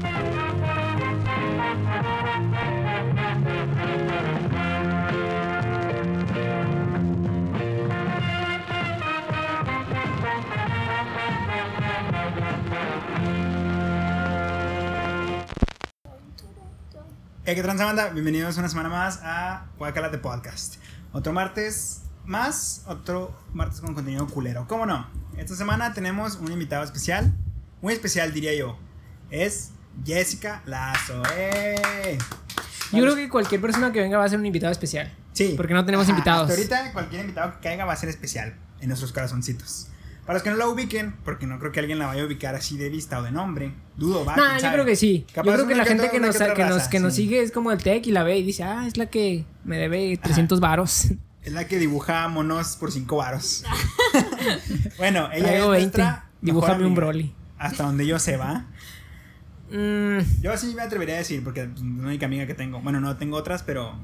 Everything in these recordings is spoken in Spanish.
Hey, ¿qué banda? Bienvenidos una semana más a de Podcast. Otro martes más, otro martes con contenido culero. ¿Cómo no? Esta semana tenemos un invitado especial, muy especial diría yo. Es Jessica Lazo. ¡Eh! Yo creo que cualquier persona que venga va a ser un invitado especial. Sí. Porque no tenemos invitados. ahorita cualquier invitado que caiga va a ser especial en nuestros corazoncitos. Para los que no la ubiquen, porque no creo que alguien la vaya a ubicar así de vista o de nombre, dudo, va. No, yo creo que sí. yo creo que la gente que nos, que, nos, que nos sigue es como el tech y la ve y dice, ah, es la que me debe 300 varos. Es la que dibuja monos por 5 varos. bueno, ella es 20. Dibújame un Broly. Hasta donde yo sé, va. Mm. Yo sí me atrevería a decir, porque es la única amiga que tengo. Bueno, no tengo otras, pero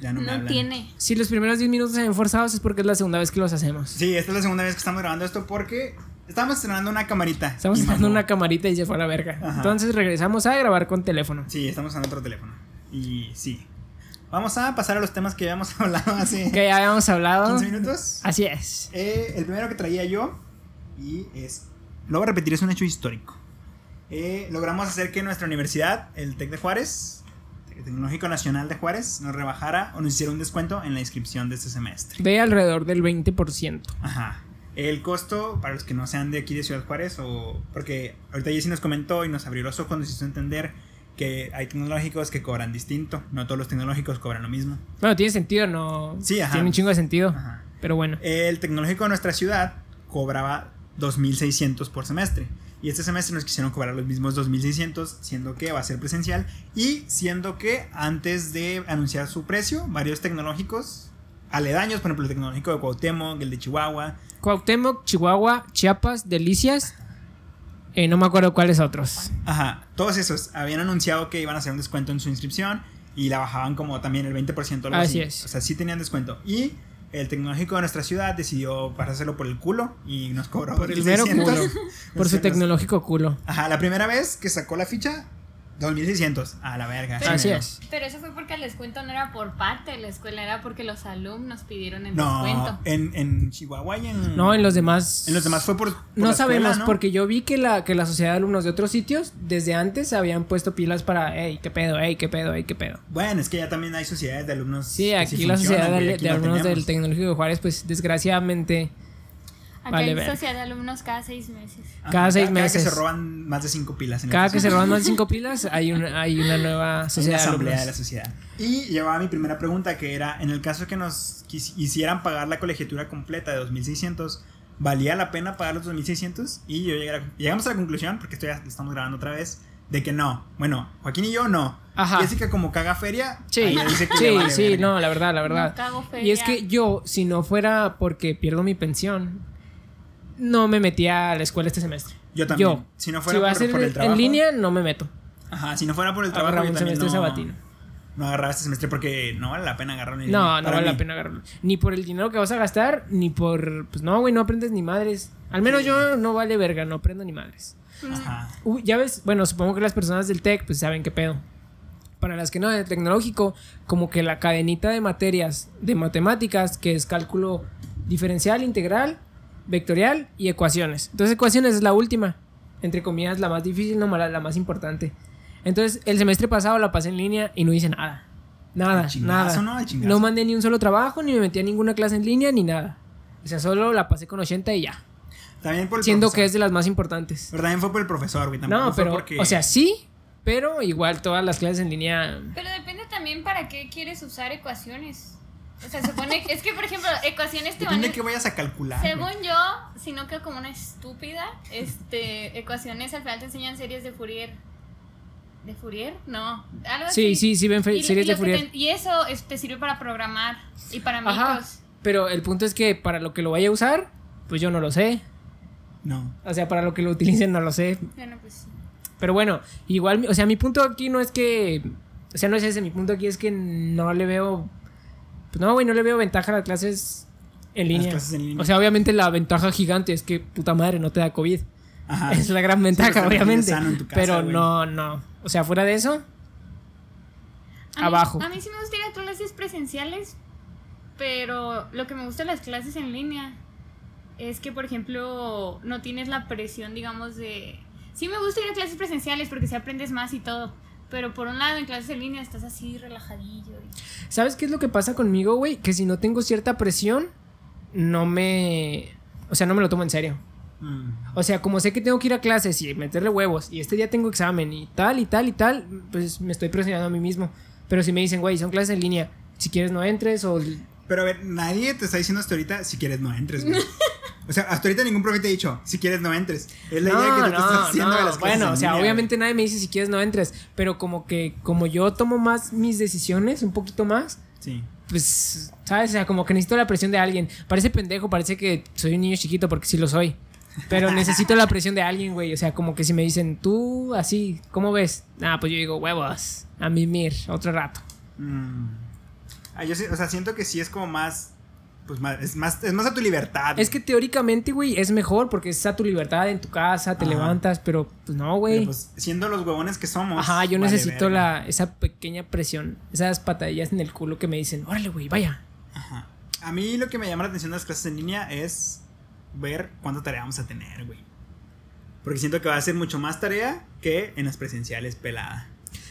ya no, no tiene. Si los primeros 10 minutos se ven forzados es porque es la segunda vez que los hacemos. Sí, esta es la segunda vez que estamos grabando esto porque estamos estrenando una camarita. Estamos estrenando una camarita y se fue a la verga. Entonces regresamos a grabar con teléfono. Sí, estamos en otro teléfono. Y sí. Vamos a pasar a los temas que ya habíamos hablado hace. Que ya habíamos hablado. 15 minutos. Así es. Eh, el primero que traía yo, y es. Lo voy a repetir, es un hecho histórico. Eh, logramos hacer que nuestra universidad, el TEC de Juárez, Tecnológico Nacional de Juárez nos rebajara o nos hiciera un descuento en la inscripción de este semestre. De alrededor del 20%. Ajá. El costo, para los que no sean de aquí de Ciudad Juárez, o porque ahorita Jessy nos comentó y nos abrió los ojos, nos hizo entender que hay tecnológicos que cobran distinto, no todos los tecnológicos cobran lo mismo. Bueno, tiene sentido, no. Sí, ajá. Tiene un chingo de sentido. Ajá. Pero bueno. El tecnológico de nuestra ciudad cobraba 2.600 por semestre. Y este semestre nos quisieron cobrar los mismos 2.600, siendo que va a ser presencial. Y siendo que antes de anunciar su precio, varios tecnológicos aledaños, por ejemplo el tecnológico de Cuauhtémoc, el de Chihuahua. Cuauhtémoc, Chihuahua, Chiapas, Delicias. Eh, no me acuerdo cuáles otros. Ajá, todos esos habían anunciado que iban a hacer un descuento en su inscripción y la bajaban como también el 20%. Algo así, es. O sea, sí tenían descuento. Y el tecnológico de nuestra ciudad decidió pasárselo por el culo y nos cobró por el mero culo. por su tecnológico culo. Ajá, la primera vez que sacó la ficha 2600, a la verga. Así es. Pero eso fue porque el descuento no era por parte de la escuela, era porque los alumnos pidieron el descuento. En, en Chihuahua y en. No, en los demás. En los demás fue por. no sabemos, porque yo vi que la, que la sociedad de alumnos de otros sitios desde antes habían puesto pilas para, hey, qué pedo, hey, qué pedo, hey, qué pedo. Bueno, es que ya también hay sociedades de alumnos. Sí, aquí la sociedad de, alumnos del Tecnológico de Juárez, pues desgraciadamente Aquí hay sociedad de alumnos cada seis meses. cada seis meses. Cada que se roban más de cinco pilas. En cada que se roban más de cinco pilas hay una, hay una nueva sociedad. Una asamblea de, la sociedad. Y llevaba mi primera pregunta que era, en el caso que nos hicieran pagar la colegiatura completa de 2.600, ¿valía la pena pagar los 2.600? Y yo llegué llegamos a la conclusión, porque esto ya lo estamos grabando otra vez, de que no. Bueno, Joaquín y yo no. Ajá. Jessica como caga feria. Sí, sí, sí, no, la verdad, la verdad. Y es que yo, si no fuera porque pierdo mi pensión, no me metía a la escuela este semestre. Yo también. Yo, si no fuera por, el trabajo. En línea, no me meto. Ajá, si no fuera por el trabajo. Agarraba un semestre no, sabatino. No agarraba este semestre porque no vale la pena agarrarlo. no, no vale la pena agarrarlo. Ni por el dinero que vas a gastar, ni por. Pues no, güey, no aprendes ni madres. Al menos yo no vale verga, no aprendo ni madres. Ajá. ya ves, bueno, supongo que las personas del tech, pues saben qué pedo. Para las que no, del tecnológico, como que la cadenita de materias de matemáticas, que es cálculo diferencial, integral vectorial y ecuaciones. Entonces ecuaciones es la última, entre comillas la más difícil, no la, la más importante. Entonces el semestre pasado la pasé en línea y no hice nada. Nada, nada. No, mandé ni un solo trabajo, ni me metí a ninguna clase en línea, ni nada. O sea, solo la pasé con 80 y ya. También por el Siendo que es de las más importantes. Pero también fue por el profesor, güey. No, pero, o sea, sí, pero igual todas las clases en línea... Pero depende también para qué quieres usar ecuaciones. O sea, supone que, es que, por ejemplo, ecuaciones te Depende van que vayas a calcular. Según yo, si no quedo como una estúpida, este, ecuaciones al final te enseñan series de Fourier. ¿De Fourier? No. Algo sí, así. sí, sí, ven series de Fourier. y eso te sirve para programar y para Ajá, Pero el punto es que para lo que lo vaya a usar, pues yo no lo sé. No. O sea, para lo que lo utilicen no lo sé. Bueno, pues Pero bueno, igual, o sea, mi punto aquí no es que. O sea, no es ese. Mi punto aquí es que no le veo pues no, güey, no le veo ventaja a las clases en línea. O sea, obviamente la ventaja gigante es que puta madre no te da COVID. Es la gran ventaja, obviamente. pero no, no. O sea, fuera de eso, abajo. a mí sí me gusta ir a clases presenciales, pero lo que me gusta de las clases en línea es que, por ejemplo, no tienes la presión, digamos, de... Sí me gusta ir a clases presenciales porque si aprendes más y todo. Pero por un lado, en clases en línea estás así relajadillo. ¿Sabes qué es lo que pasa conmigo, güey? Que si no tengo cierta presión, no me... O sea, no me lo tomo en serio. Mm. O sea, como sé que tengo que ir a clases y meterle huevos y este día tengo examen y tal y tal y tal, pues me estoy presionando a mí mismo. Pero si me dicen, güey, son clases en línea, si quieres no entres o... Pero a ver, nadie te está diciendo hasta ahorita si quieres no entres, güey. O sea, hasta ahorita ningún profe te ha dicho, si quieres no entres. Es la idea que tú estás haciendo de las Bueno, o sea, obviamente nadie me dice si quieres no entres, pero como que como yo tomo más mis decisiones, un poquito más. Sí. Pues, ¿sabes? O sea, como que necesito la presión de alguien. Parece pendejo, parece que soy un niño chiquito porque sí lo soy. Pero necesito la presión de alguien, güey. O sea, como que si me dicen, tú así, ¿cómo ves? Ah, pues yo digo, huevos, a mimir, otro rato. Mm. Ah, yo o sea, siento que sí es como más pues más, es más, es más a tu libertad. Es que teóricamente, güey, es mejor porque es a tu libertad en tu casa, te levantas, pero pues no, güey. Pues siendo los huevones que somos. Ajá, yo necesito la, esa pequeña presión, esas patadillas en el culo que me dicen, órale, güey, vaya. Ajá. A mí lo que me llama la atención de las clases en línea es ver cuánta tarea vamos a tener, güey. Porque siento que va a ser mucho más tarea que en las presenciales pelada.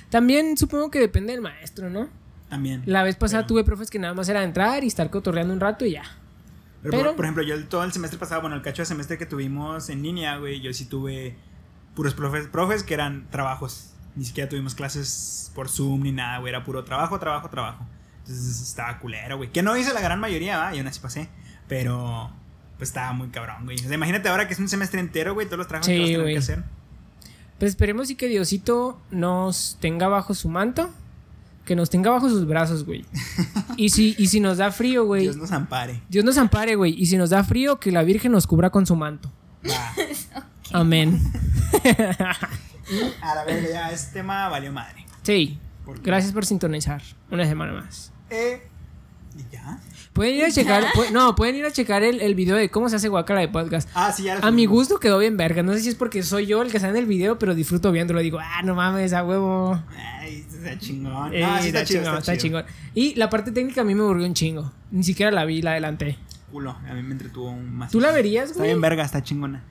También supongo que depende del maestro, ¿no? También. La vez pasada tuve profes que nada más era entrar y estar cotorreando un rato y ya. Pero, Por, ejemplo, yo todo el semestre pasado, bueno, el cacho de semestre que tuvimos en línea, güey, yo sí tuve puros profes, profes que eran trabajos. Ni siquiera tuvimos clases por Zoom ni nada, güey. Era puro trabajo, trabajo, trabajo. Entonces estaba culero, güey. Que no hice la gran mayoría, ¿va? Y aún así pasé. Pero pues estaba muy cabrón, güey. O sea, imagínate ahora que es un semestre entero, güey, todos los trabajos que vas a que hacer. Pues esperemos y que Diosito nos tenga bajo su manto que nos tenga bajo sus brazos, güey. Y si, y si nos da frío, güey. Dios nos ampare. Dios nos ampare, güey. Y si nos da frío, que la Virgen nos cubra con su manto. Amén. a la verga, ya este tema valió madre. Sí. Gracias por sintonizar. Una semana más. Eh, ¿Y ya? Pueden ir a checar, no, pueden ir a checar el, el, video de cómo se hace guacala de podcast. Ah, sí, ya A mi gusto quedó bien verga. No sé si es porque soy yo el que sale en el video, pero disfruto viéndolo. Digo, ah, no mames, a huevo. Ay, está chingón. Eh, sí, está, chingón, está, chingón. Y la parte técnica a mí me aburrió un chingo. Ni siquiera la vi, la adelanté. Culo, a mí me entretuvo un más. ¿Tú la verías, güey? Está bien verga, está chingona.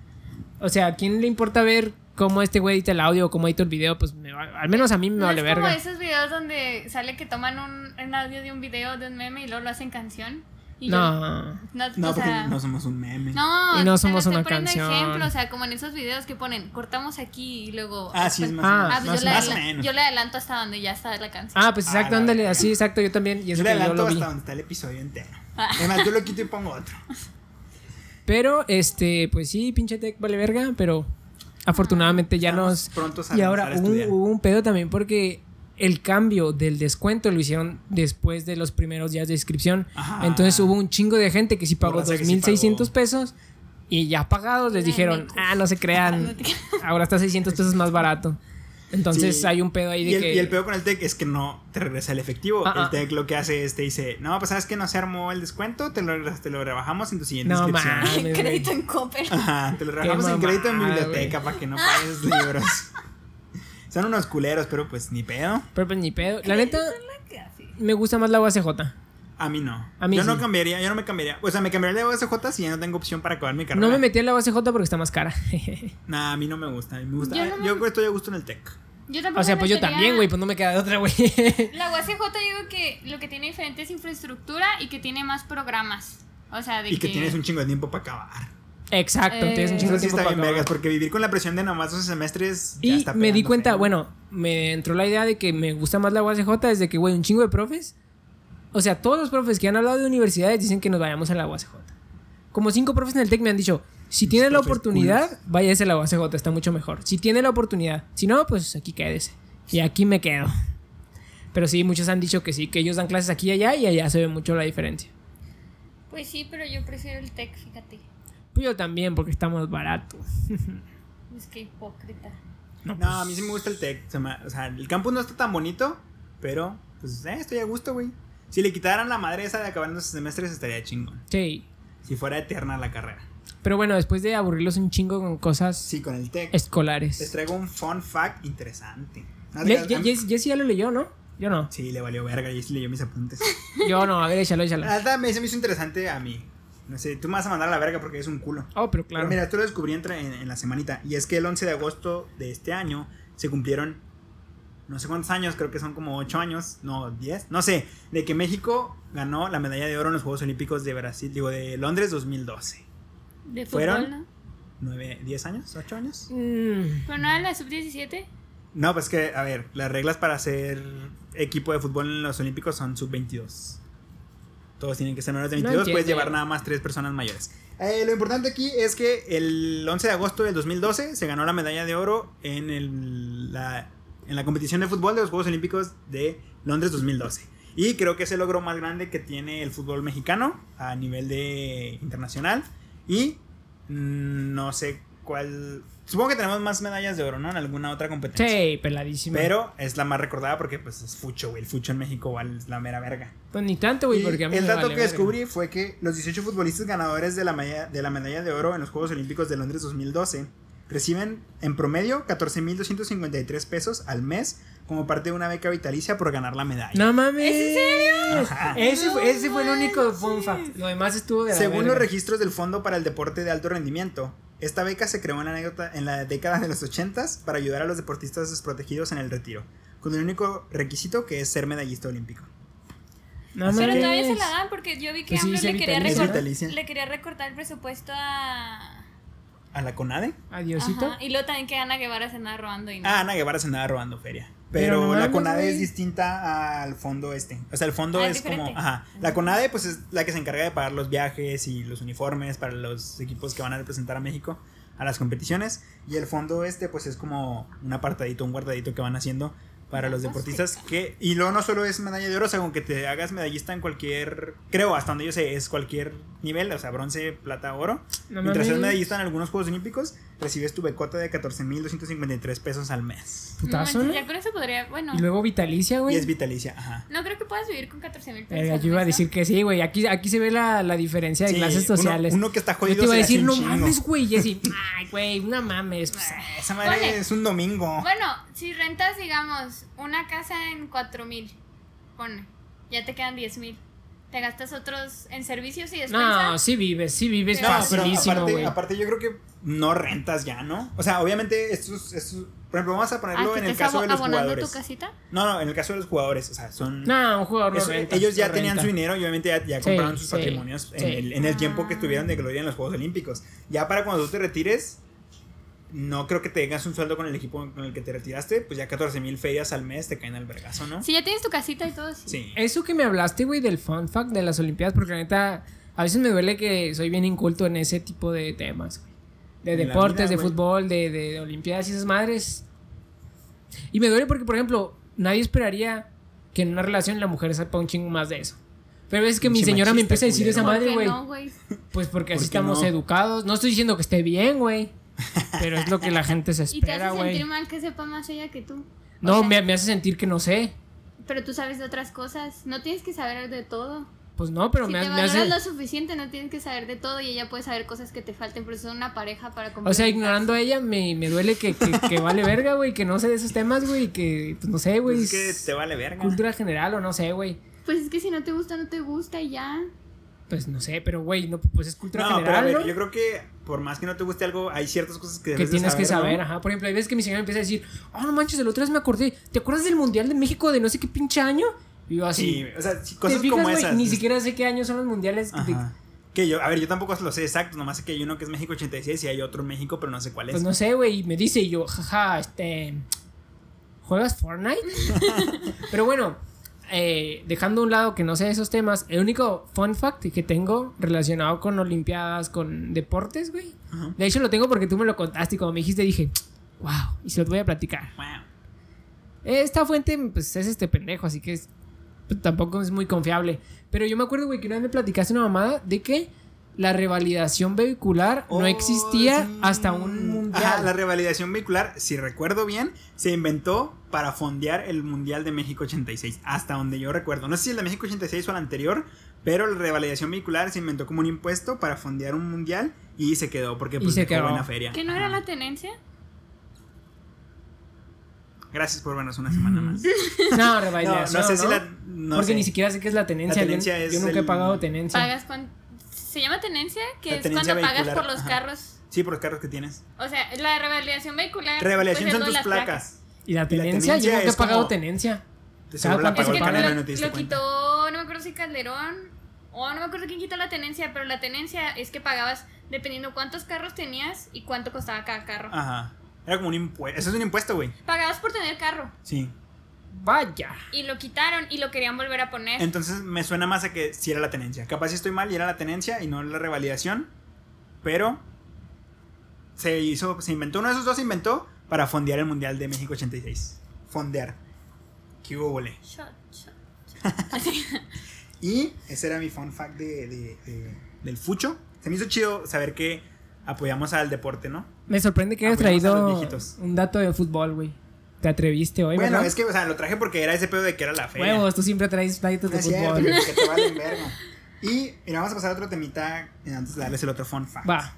O sea, ¿a quién le importa ver cómo este güey edita el audio o cómo edita el video? Pues al menos a mí me vale verga. Es como esos videos donde sale que toman un, un audio de un video de un meme y luego lo hacen canción no. no, porque no somos un meme. No, y no somos una canción. ejemplo, o sea, como en esos videos que ponen, cortamos aquí y luego. Ah, sí, es más, ah, pues yo, le menos. yo le adelanto hasta donde ya está la canción. Ah, pues exacto, ah, ándale, así, exacto, yo también. Y yo le adelanto hasta donde está el episodio entero. Además, yo lo quito y pongo otro. Pero, este, pues sí, pinche tech vale verga, pero afortunadamente ya nos. Pronto y ahora hubo un pedo también porque el cambio del descuento lo hicieron después de los primeros días de inscripción. Entonces hubo un chingo de gente que sí pagó 2.600 pesos y ya pagados les dijeron, ah, no se crean, ahora está 600 pesos más barato. Entonces hay un pedo ahí de y el, que... Y el pedo con el TEC es que no te regresa el efectivo. El TEC lo que hace es te dice, no, pues sabes que no se armó el descuento, te lo, te lo rebajamos en tu siguiente no, inscripción. crédito en Cooper. Ajá, te lo rebajamos en crédito en biblioteca para que no pagues libros. Son unos culeros, pero pues ni pedo. Pero pues ni pedo. La neta, me gusta más la UACJ. A mí no. A mí yo no cambiaría, yo no me cambiaría. O sea, me cambiaría la UACJ si ya no tengo opción para acabar mi carrera. No me metí en la UACJ porque está más cara. nah, a mí no me gusta. me gusta. Yo, estoy a gusto en el tech. Yo tampoco o sea, pues yo también, güey, pues no me queda de otra, güey. La UACJ digo que lo que tiene diferente es infraestructura y que tiene más programas. O sea, de y que tienes un chingo de tiempo para acabar. Exacto, tienes un chingo de tiempo. está bien vergas, porque vivir con la presión de nomás dos semestres. Y me di cuenta, bueno, me entró la idea de que me gusta más la UACJ desde que, güey, un chingo de profes. O sea, todos los profes que han hablado de universidades dicen que nos vayamos a la UACJ. Como cinco profes en el TEC me han dicho, si tiene la oportunidad, váyase a la UACJ, está mucho mejor. Si tiene la oportunidad. Si no, pues aquí quédese. Y aquí me quedo. Pero sí, muchos han dicho que sí, que ellos dan clases aquí y allá y allá se ve mucho la diferencia. Pues sí, pero yo prefiero el TEC, fíjate. Pues yo también, porque estamos baratos. es que hipócrita. No, a mí sí me gusta el tech. O sea, el campus no está tan bonito, pero pues eh, estoy a gusto, güey. Si le quitaran la madre esa de acabar en los semestres estaría chingón. Sí. Si fuera eterna la carrera. Pero bueno, después de aburrirlos un chingo con cosas Sí, con el tech. escolares. Les traigo un fun fact interesante. Le- te- Ye- a- Jess- Jessy ya lo leyó, ¿no? Yo no. Sí, le valió verga y leyó mis apuntes. Yo no, a ver, échalo, échalo. Verdad, me, se me hizo interesante a mí. No sé, tú me vas a mandar a la verga porque es un culo. Oh, pero claro. Pero mira, esto lo descubrí entre- en, en la semanita. Y es que el 11 de agosto de este año se cumplieron no sé cuántos años, creo que son como 8 años, no, 10, no sé, de que México ganó la medalla de oro en los Juegos Olímpicos de Brasil, digo, de Londres 2012. De fútbol, ¿Fueron? ¿no? 9, 10 años, 8 años. Mm, Pero no era la sub-17. No, pues que, a ver, las reglas para ser equipo de fútbol en los Olímpicos son sub-22. Todos tienen que ser menores de No 22, puedes entiendo. llevar nada más tres personas mayores. Eh, lo importante aquí es que el 11 de agosto del 2012 se ganó la medalla de oro en, el- la, en la competición de fútbol de los Juegos Olímpicos de Londres 2012. Y creo que es el logro más grande que tiene el fútbol mexicano a nivel de internacional. Y no sé cuál... Supongo que tenemos más medallas de oro, ¿no? En alguna otra competencia. sí, peladísimo. Pero es la más recordada porque pues es fucho, güey. El fucho en México igual es la mera verga. Pues ni tanto, güey, Y porque a mí el dato vale que verga. descubrí fue que los 18 futbolistas ganadores de la, medalla, de la medalla de oro en los Juegos Olímpicos de Londres 2012 reciben en promedio 14.253 pesos al mes como parte de una beca vitalicia por ganar la medalla. No mames. ¿Es en serio? Ajá. Ese, fue, ese fue el único fun fact. Lo demás estuvo de la Según verga. los registros del Fondo para el Deporte de Alto Rendimiento, esta beca se creó en la, anécdota- en la década de los 80 para ayudar a los deportistas desprotegidos en el retiro, con el único requisito que es ser medallista olímpico. No Pero todavía se la dan porque yo vi que Pues sí, le, quería le quería recortar el presupuesto a... ¿A la CONADE? Adiosito. Ajá, Y luego también que Ana Guevara se andaba robando y no. Ah, Ana Guevara se andaba robando feria. Pero Pero, no la CONADE es distinta al fondo este. O sea, el fondo Ah, es es como. Ajá. La CONADE, pues es la que se encarga de pagar los viajes y los uniformes para los equipos que van a representar a México a las competiciones. Y el fondo este, pues es como un apartadito, un guardadito que van haciendo para los deportistas que y luego no solo es medalla de oro, o sea, con que te hagas medallista en cualquier, creo, hasta donde yo sé, es cualquier nivel, o sea, bronce, plata, oro. No Mientras seas mames. medallista en algunos Juegos Olímpicos, recibes tu becota de 14.253 pesos al mes. Putazo, ¿no? ya con eso podría, bueno. Y luego vitalicia, Y güey. es vitalicia, ajá. No creo que puedas vivir con 14 mil pesos. Verga, al yo iba a decir que sí, güey. Aquí, aquí se ve la, la diferencia de Sí, clases sociales. Uno, que está yo jodido. te iba a decir, no chingo. mames, güey. Y así, ay, güey, no mames. pues, Esa madre Ponle. es un domingo. Bueno, si rentas, digamos, una casa en 4 mil, pone, ya te quedan 10 mil. Te gastas otros en servicios y despensa. no, sí vives, sí vives No, No, pero facilísimo, aparte, güey. aparte yo creo que no rentas ya, ¿no? O sea, obviamente estos, estos por ejemplo, vamos a ponerlo ¿que en el caso de los jugadores. tu casita? No, no, en el caso de los jugadores, o sea, son No, un jugador no eso- renta, ellos ya no tenían renta. su dinero y obviamente ya, ya Sí, compraron sus sí, patrimonios en, el, en el tiempo que Ah. estuvieron de gloria en los Juegos Olímpicos. Ya para cuando tú te retires, no creo que te tengas un sueldo con el equipo con el que te retiraste, pues ya 14 mil ferias al mes te caen al vergazo, ¿no? Si ya tienes tu casita y todo, sí. Sí. Eso que me hablaste, güey, del fun fact de las Olimpiadas, porque la neta, a veces me duele que soy bien inculto en ese tipo de temas, güey. De la deportes, vida, de fútbol, de, de Olimpiadas y esas madres. Y me duele porque, por ejemplo, nadie esperaría que en una relación la mujer sepa un chingo más de eso. Pero es que mi señora me empieza a decir culero. esa ¿Por madre, qué güey. no, güey? Pues porque así ¿Por qué estamos no? educados. No estoy diciendo que esté bien, güey. Pero es lo que la gente se Y te espera, hace güey. sentir mal que sepa más ella que tú. O No, sea, me, me hace sentir que no sé. Pero tú sabes de otras cosas. No tienes que saber de todo. Pues no, pero si me, te me hace... lo suficiente, no tienes que saber de todo y ella puede saber cosas que te falten, pero son una pareja para O sea, ignorando a ella, me, me duele que, que, que vale verga, güey, que no sé de esos temas, güey, que, pues no sé, güey. Pues es que te vale verga. Cultura general o no sé, güey. Pues es que si no te gusta, no te gusta y ya. Pues no sé, pero güey, no, pues es cultura No, pero a general, ver, ¿no? yo creo que por más que no te guste algo, hay ciertas cosas que Que tienes que saber, ajá. Por ejemplo, hay veces que mi señora empieza a decir, oh, no manches, el otro vez me acordé, ¿te acuerdas del Mundial de México de no sé qué pinche año? Y yo así, Sí, o sea, sí, ¿te cosas fijas, como güey? esas. Ni siquiera sé qué años son los mundiales. Que yo, a ver, yo tampoco lo sé exacto, nomás sé que hay uno que es México 86 y hay otro en México, pero no sé cuál es. Pues no sé, güey, y me dice y yo, jaja, este... ¿Juegas Fortnite? Pero bueno, eh, dejando a un lado que no sé esos temas, el único fun fact que tengo relacionado con Olimpiadas, con deportes, güey. De hecho lo tengo porque tú me lo contaste y como me dijiste dije, wow, y se los voy a platicar. Wow. Esta fuente, pues es este pendejo, así que es- pues, tampoco es muy confiable. Pero yo me acuerdo, güey, que una vez me platicaste una mamada de que la revalidación vehicular no Oh, existía sí. hasta un mundial. Ajá, la revalidación vehicular, si recuerdo bien, se inventó para fondear el Mundial de México 86, hasta donde yo recuerdo. No sé si el de México 86 o el anterior, pero la revalidación vehicular se inventó como un impuesto para fondear un mundial y se quedó porque Y pues se dejó quedó. buena feria. ¿Que no era Ajá. la tenencia? Gracias por vernos una semana más. No, revalidación. no sé si la. no Porque sé. ni siquiera sé qué es la tenencia. La yo- tenencia yo, es nunca he pagado tenencia. Pagas con... Se llama tenencia, que La es tenencia cuando pagas por los ajá. carros. Sí, por los carros que tienes. O sea, la revalidación vehicular. Revalidación pues, es son tus las placas. Y la Y la tenencia, yo tenencia nunca he es pagado como- tenencia. De seguro Cada la cuánto pagó Es el que pagas? canal lo, no te diste lo quitó, no me acuerdo si Calderón, o no me acuerdo quién quitó la tenencia, pero la tenencia es que pagabas dependiendo cuántos carros tenías y cuánto costaba cada carro. Ajá. Era como un impuesto. Eso es un impuesto, güey. Pagabas por tener carro Sí. Vaya. y lo quitaron y lo querían volver a poner. Entonces me suena más a que si era la tenencia. Capaz si estoy mal y era la tenencia y no la revalidación. Pero se hizo, se inventó, uno de esos dos se inventó para fondear el Mundial de México 86. Fondear. ¿Qué hubo, vole? Shot, shot. Y ese era mi fun fact de, de- de- del fucho. Se me hizo chido saber que apoyamos al deporte, ¿no? Me sorprende que hayas traído un dato de fútbol, güey. Te atreviste hoy, bueno, ¿verdad? es que, o sea, lo traje porque era ese pedo de que era la feria. Huevos, tú siempre traes No de cierto, fútbol. que te valen verga. Y mira, vamos a pasar a otro temita eh, antes de darles el otro fun fact. Va.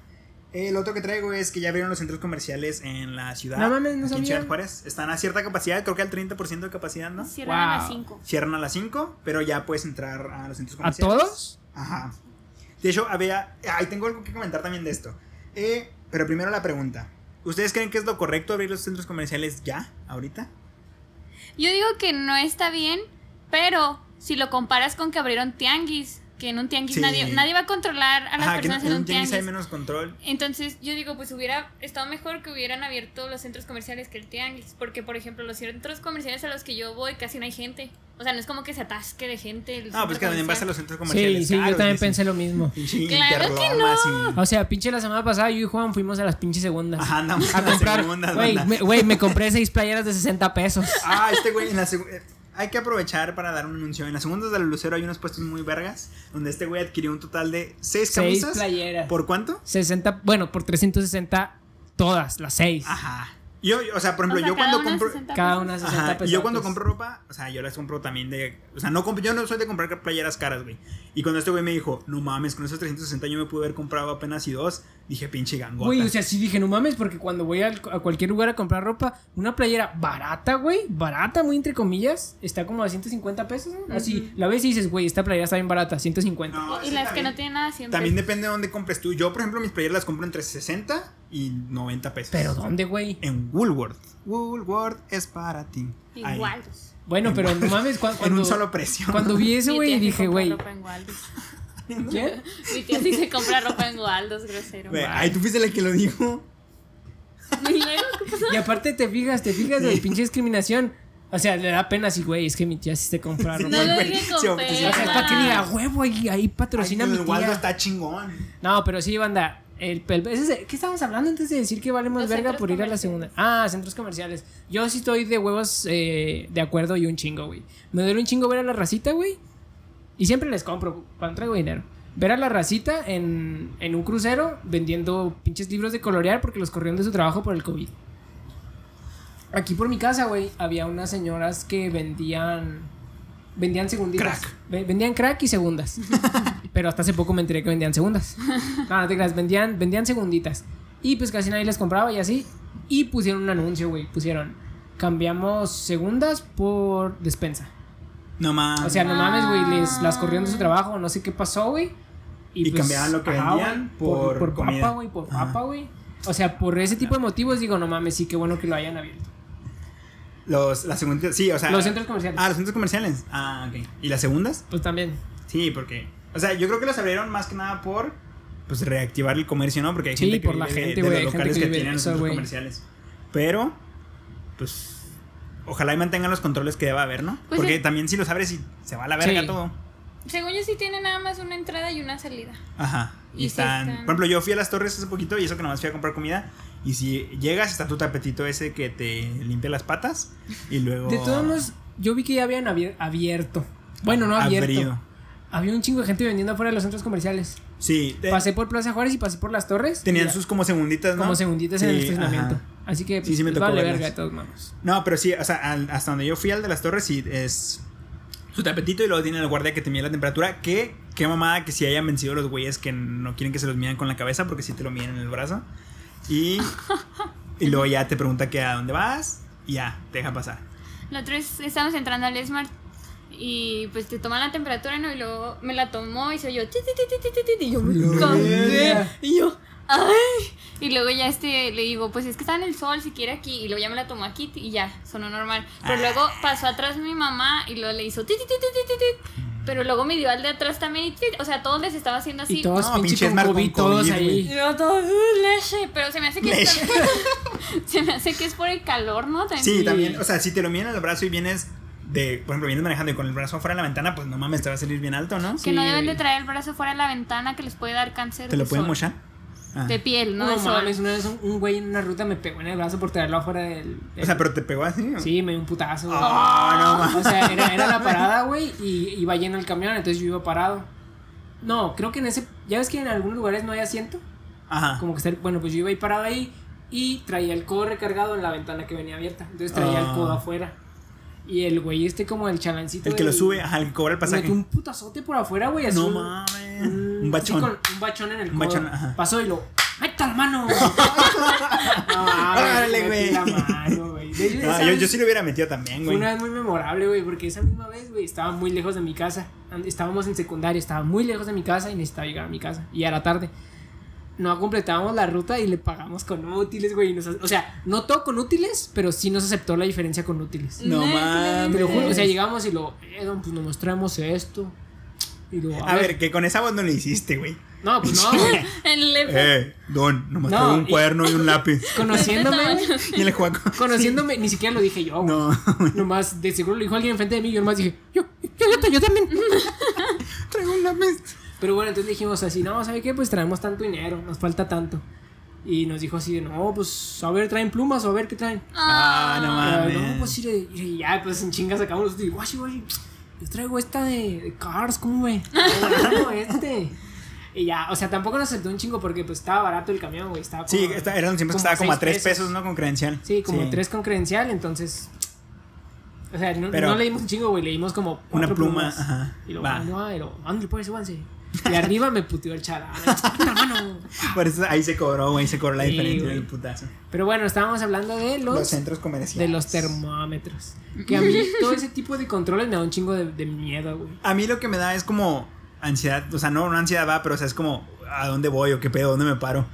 El otro que traigo es que ya abrieron los centros comerciales en la ciudad. No mames, no aquí en sabía. Ciudad Juárez. Están a cierta capacidad, creo que al 30% de capacidad, ¿no? Cierran a las Wow. 5. Cierran a las 5, pero ya puedes entrar a los centros ¿A comerciales. todos? Ajá. De hecho, había. Ahí tengo algo que comentar también de esto. Eh, pero primero la pregunta. ¿Ustedes creen que es lo correcto abrir los centros comerciales ya, ahorita? Yo digo que no está bien, pero si lo comparas con que abrieron tianguis, que en un tianguis Sí. nadie, nadie va a controlar a las Ajá, que en personas en un tianguis tianguis. hay menos control. Entonces yo digo, pues hubiera estado mejor que hubieran abierto los centros comerciales que el tianguis, porque por ejemplo los centros comerciales a los que yo voy casi no hay gente. O sea, no es como que se atasque de gente. el No, centro pues que también vas a los centros comerciales. Sí, sí, yo también pensé lo mismo. Claro que y- O sea, pinche la semana pasada yo y Juan fuimos a las pinches segundas. Ajá, andamos A comprar. segundas, Güey, me, güey, me compré seis playeras de 60 pesos. Ah, este güey en la segu- eh, Hay que aprovechar para dar un anuncio. En las segundas del Lucero hay unos puestos muy vergas. Donde este güey adquirió un total de seis Seis camisas. playeras. ¿Por cuánto? 60, bueno, por 360 todas, las seis. Ajá. Yo, yo- o sea, por O ejemplo, sea, yo cuando compro. 60 Cada una 60 Ajá, pesos. y yo cuando compro ropa, o sea, yo las compro también de. O sea, no compro, yo no soy de comprar playeras caras, güey. Y cuando este güey me dijo, no mames, con esos 360 yo me pude haber comprado apenas y dos, dije, pinche gangota. Güey, o sea, sí dije, no mames, porque cuando voy a cualquier lugar a comprar ropa, una playera barata, güey, barata, muy entre comillas, está como a 150 pesos, ¿no? Así, la ves y dices, güey, esta playera está bien barata, 150. No, Y sí, las que no tienen nada siempre. También depende de dónde compres tú. Yo, por ejemplo, mis playeras las compro entre 60 y 90 pesos. Pero ¿dónde, güey? En Woolworth. Woolworth es para ti. Ahí. Igual. Bueno, pero no mames, cu- cuando, En un solo precio. cuando vi eso, güey, tía sí dije, güey, ropa en Waldos. ¿qué? Mi tía sí se compra ropa en Waldos, grosero. Güey, Ay, tú fuiste la que lo dijo. Y luego, ¿qué pasó? Y aparte te fijas, te fijas de pinche discriminación. O sea, le da pena así, güey, es que mi tía sí se compra ropa. No lo güey, dije con sí, O sea, es para que diga, huevo, ahí, ahí patrocina Ay, mi el Waldo tía. está chingón. No, pero sí, banda. El, ese ¿Qué estábamos hablando antes de decir que valemos Los verga por ir a la segunda? Ah, centros comerciales. Yo sí estoy de huevos eh, de acuerdo y un chingo, güey. Me duele un chingo ver a la racita, güey. Y siempre les compro cuando traigo dinero. Ver a la racita en, en un crucero vendiendo pinches libros de colorear porque los corrieron de su trabajo por el COVID. Aquí por mi casa, güey, había unas señoras que vendían. Vendían segunditas. Crack. Vendían crack y segundas. Pero hasta hace poco me enteré que vendían segundas. No, no te creas, vendían, vendían segunditas. Y pues casi nadie les compraba y así. Y pusieron un anuncio, güey. Pusieron, cambiamos segundas por despensa. No mames. O sea, no mames, güey, les las corrieron de su trabajo, no sé qué pasó, güey. Y cambiaban lo que vendían güey, por, por por comida. papa, güey, por Ajá. papa, güey. O sea, por ese tipo de motivos digo, no mames, sí, qué bueno que lo hayan abierto. Los, las segundas, sí, o sea. Los centros comerciales. Ah, los centros comerciales. Ah, ok. ¿Y las segundas? Pues también. Sí, porque. O sea, yo creo que los abrieron más que nada por. Pues reactivar el comercio, ¿no? Porque hay Sí, gente que por la vive de- gente, de, los locales que que, tienen los centros comerciales. Pero. Pues. Ojalá y mantengan los controles que deba haber, ¿no? Pues porque sí. también si los abres y se va a la verga Sí. todo. Según yo sí tiene nada más una entrada y una salida. Ajá. Y, Y sí están, Por ejemplo, yo fui a las torres hace poquito y eso que nomás fui a comprar comida. Y si llegas, está tu tapetito ese que te limpia las patas. Y luego. De todos modos, yo vi que ya habían abier- abierto. Bueno, no abierto. Abrido. Había un chingo de gente vendiendo afuera de los centros comerciales. Sí. de- Pasé por Plaza Juárez y pasé por las torres. tenían sus como segunditas, ¿no? como segunditas en el estacionamiento. ajá. Así que Sí, sí me pues, tocó vale verga de todos modos. No, pero sí, o sea, al- hasta donde yo fui al de las torres, sí, es su tapetito y luego tiene el guardia que te mide la temperatura, que qué mamada que si hayan vencido los güeyes que no quieren que se los midan con la cabeza porque si te lo miden en el brazo. Y, y luego ya te pregunta que a dónde vas y ya, te deja pasar. La otra vez estábamos entrando al Smart y pues te toman la temperatura, ¿no? Y luego me la tomó y ti, ti, Y yo me. Y yo, ¡ay! Y luego ya este le digo, pues es que está en el sol, si quiere aquí. Y luego ya me la tomó aquí y ya, sonó normal. Pero luego pasó atrás mi mamá y luego le hizo. ti, ti, ti, ti, ti, ti, ti. Pero luego me dio al de atrás también. O sea, todos les estaba haciendo así. Y todos No, pinche con COVID, todos ahí. Y yo todo, "Uh, leche. Pero se me hace que es, se me hace que es por el calor, ¿no? También. Sí, también, o sea, si te lo en el brazo y vienes de, por ejemplo, vienes manejando y con el brazo afuera de la ventana, pues no mames, te va a salir bien alto, ¿no? Que no deben de traer el brazo fuera de la ventana que les puede dar cáncer. ¿Te lo de pueden mochar? Ah. De piel, no, No, de sol. mames, una vez un, un güey en una ruta me pegó en el brazo por traerlo afuera del. del- O sea, pero te pegó así. ¿o? Sí, me dio un putazo. Ah, no mames. O sea, era, era la parada, güey, y iba lleno el camión, entonces yo iba parado. No, creo que en ese. Ya ves que en algunos lugares no hay asiento. Ajá. Como que está. el- Bueno, pues yo iba ahí parado ahí y traía el codo recargado en la ventana que venía abierta. Entonces traía el Ah. codo afuera. Y el güey este como el chalancito. El que lo sube, ajá, el que cobra el me pasaje. metió un putazote por afuera, güey. así No un- mames. Un- bachón. sí, con un bachón en el Un codo. bachón, ajá. Pasó y lo. ¡Meta la mano! no, mames, Órale, metí güey. la mano, güey. Esa yo, yo sí lo hubiera metido también, Fue güey. una vez muy memorable, güey, porque esa misma vez, güey, estaba muy lejos de mi casa. And- Estábamos en secundaria, estaba muy lejos de mi casa y necesitaba llegar a mi casa. Y era tarde. No completábamos la ruta y le pagamos con útiles, güey. nos- O sea, no todo con útiles, pero sí nos aceptó la diferencia con útiles. No Te lo juro, o sea, mames. llegamos y lo, eh, don, pues nos traemos esto. Y A ver, que con esa voz no le hiciste, güey. No, pues no. En el Eh, Don, nomás No, traigo un y- cuaderno y un lápiz. Conociéndome, güey, Y el conociéndome, ni siquiera lo dije yo, güey. No, Nomás, de seguro lo dijo alguien enfrente de mí y yo nomás dije, yo, yo, yo, yo también. traigo un lápiz. Pero bueno, entonces dijimos así, no, ¿sabe qué? Pues traemos tanto dinero, nos falta tanto. Y nos dijo así de, no, pues a ver, traen plumas o a ver qué traen. Ah, no mames. no, pues iré, ya, pues en chinga sacamos los y guachi, guachi, yo traigo esta de, de Cars, ¿cómo ve? No, este. Y ya, o sea, tampoco nos aceptó un chingo porque pues estaba barato el camión, güey. Estaba como, Sí, está- eran siempre que estaba como a 3 pesos, ¿no? Con credencial. Sí, como tres con credencial, entonces. O sea, no, Pero- no leímos un chingo, güey, leímos como. Una pluma, plumas. ajá. Y Va. no, ándale, pues, súbanse. Y arriba me puteó el hermano. Por eso ahí se cobró, güey, se cobró la Sí, diferencia del putazo. Pero bueno, estábamos hablando de los, Los centros comerciales. de los termómetros. Que a mí todo ese tipo de controles me da un chingo de, de miedo, güey. A mí lo que me da es como ansiedad, o sea, no, no ansiedad va, pero o sea, es como a dónde voy o qué pedo, dónde me paro.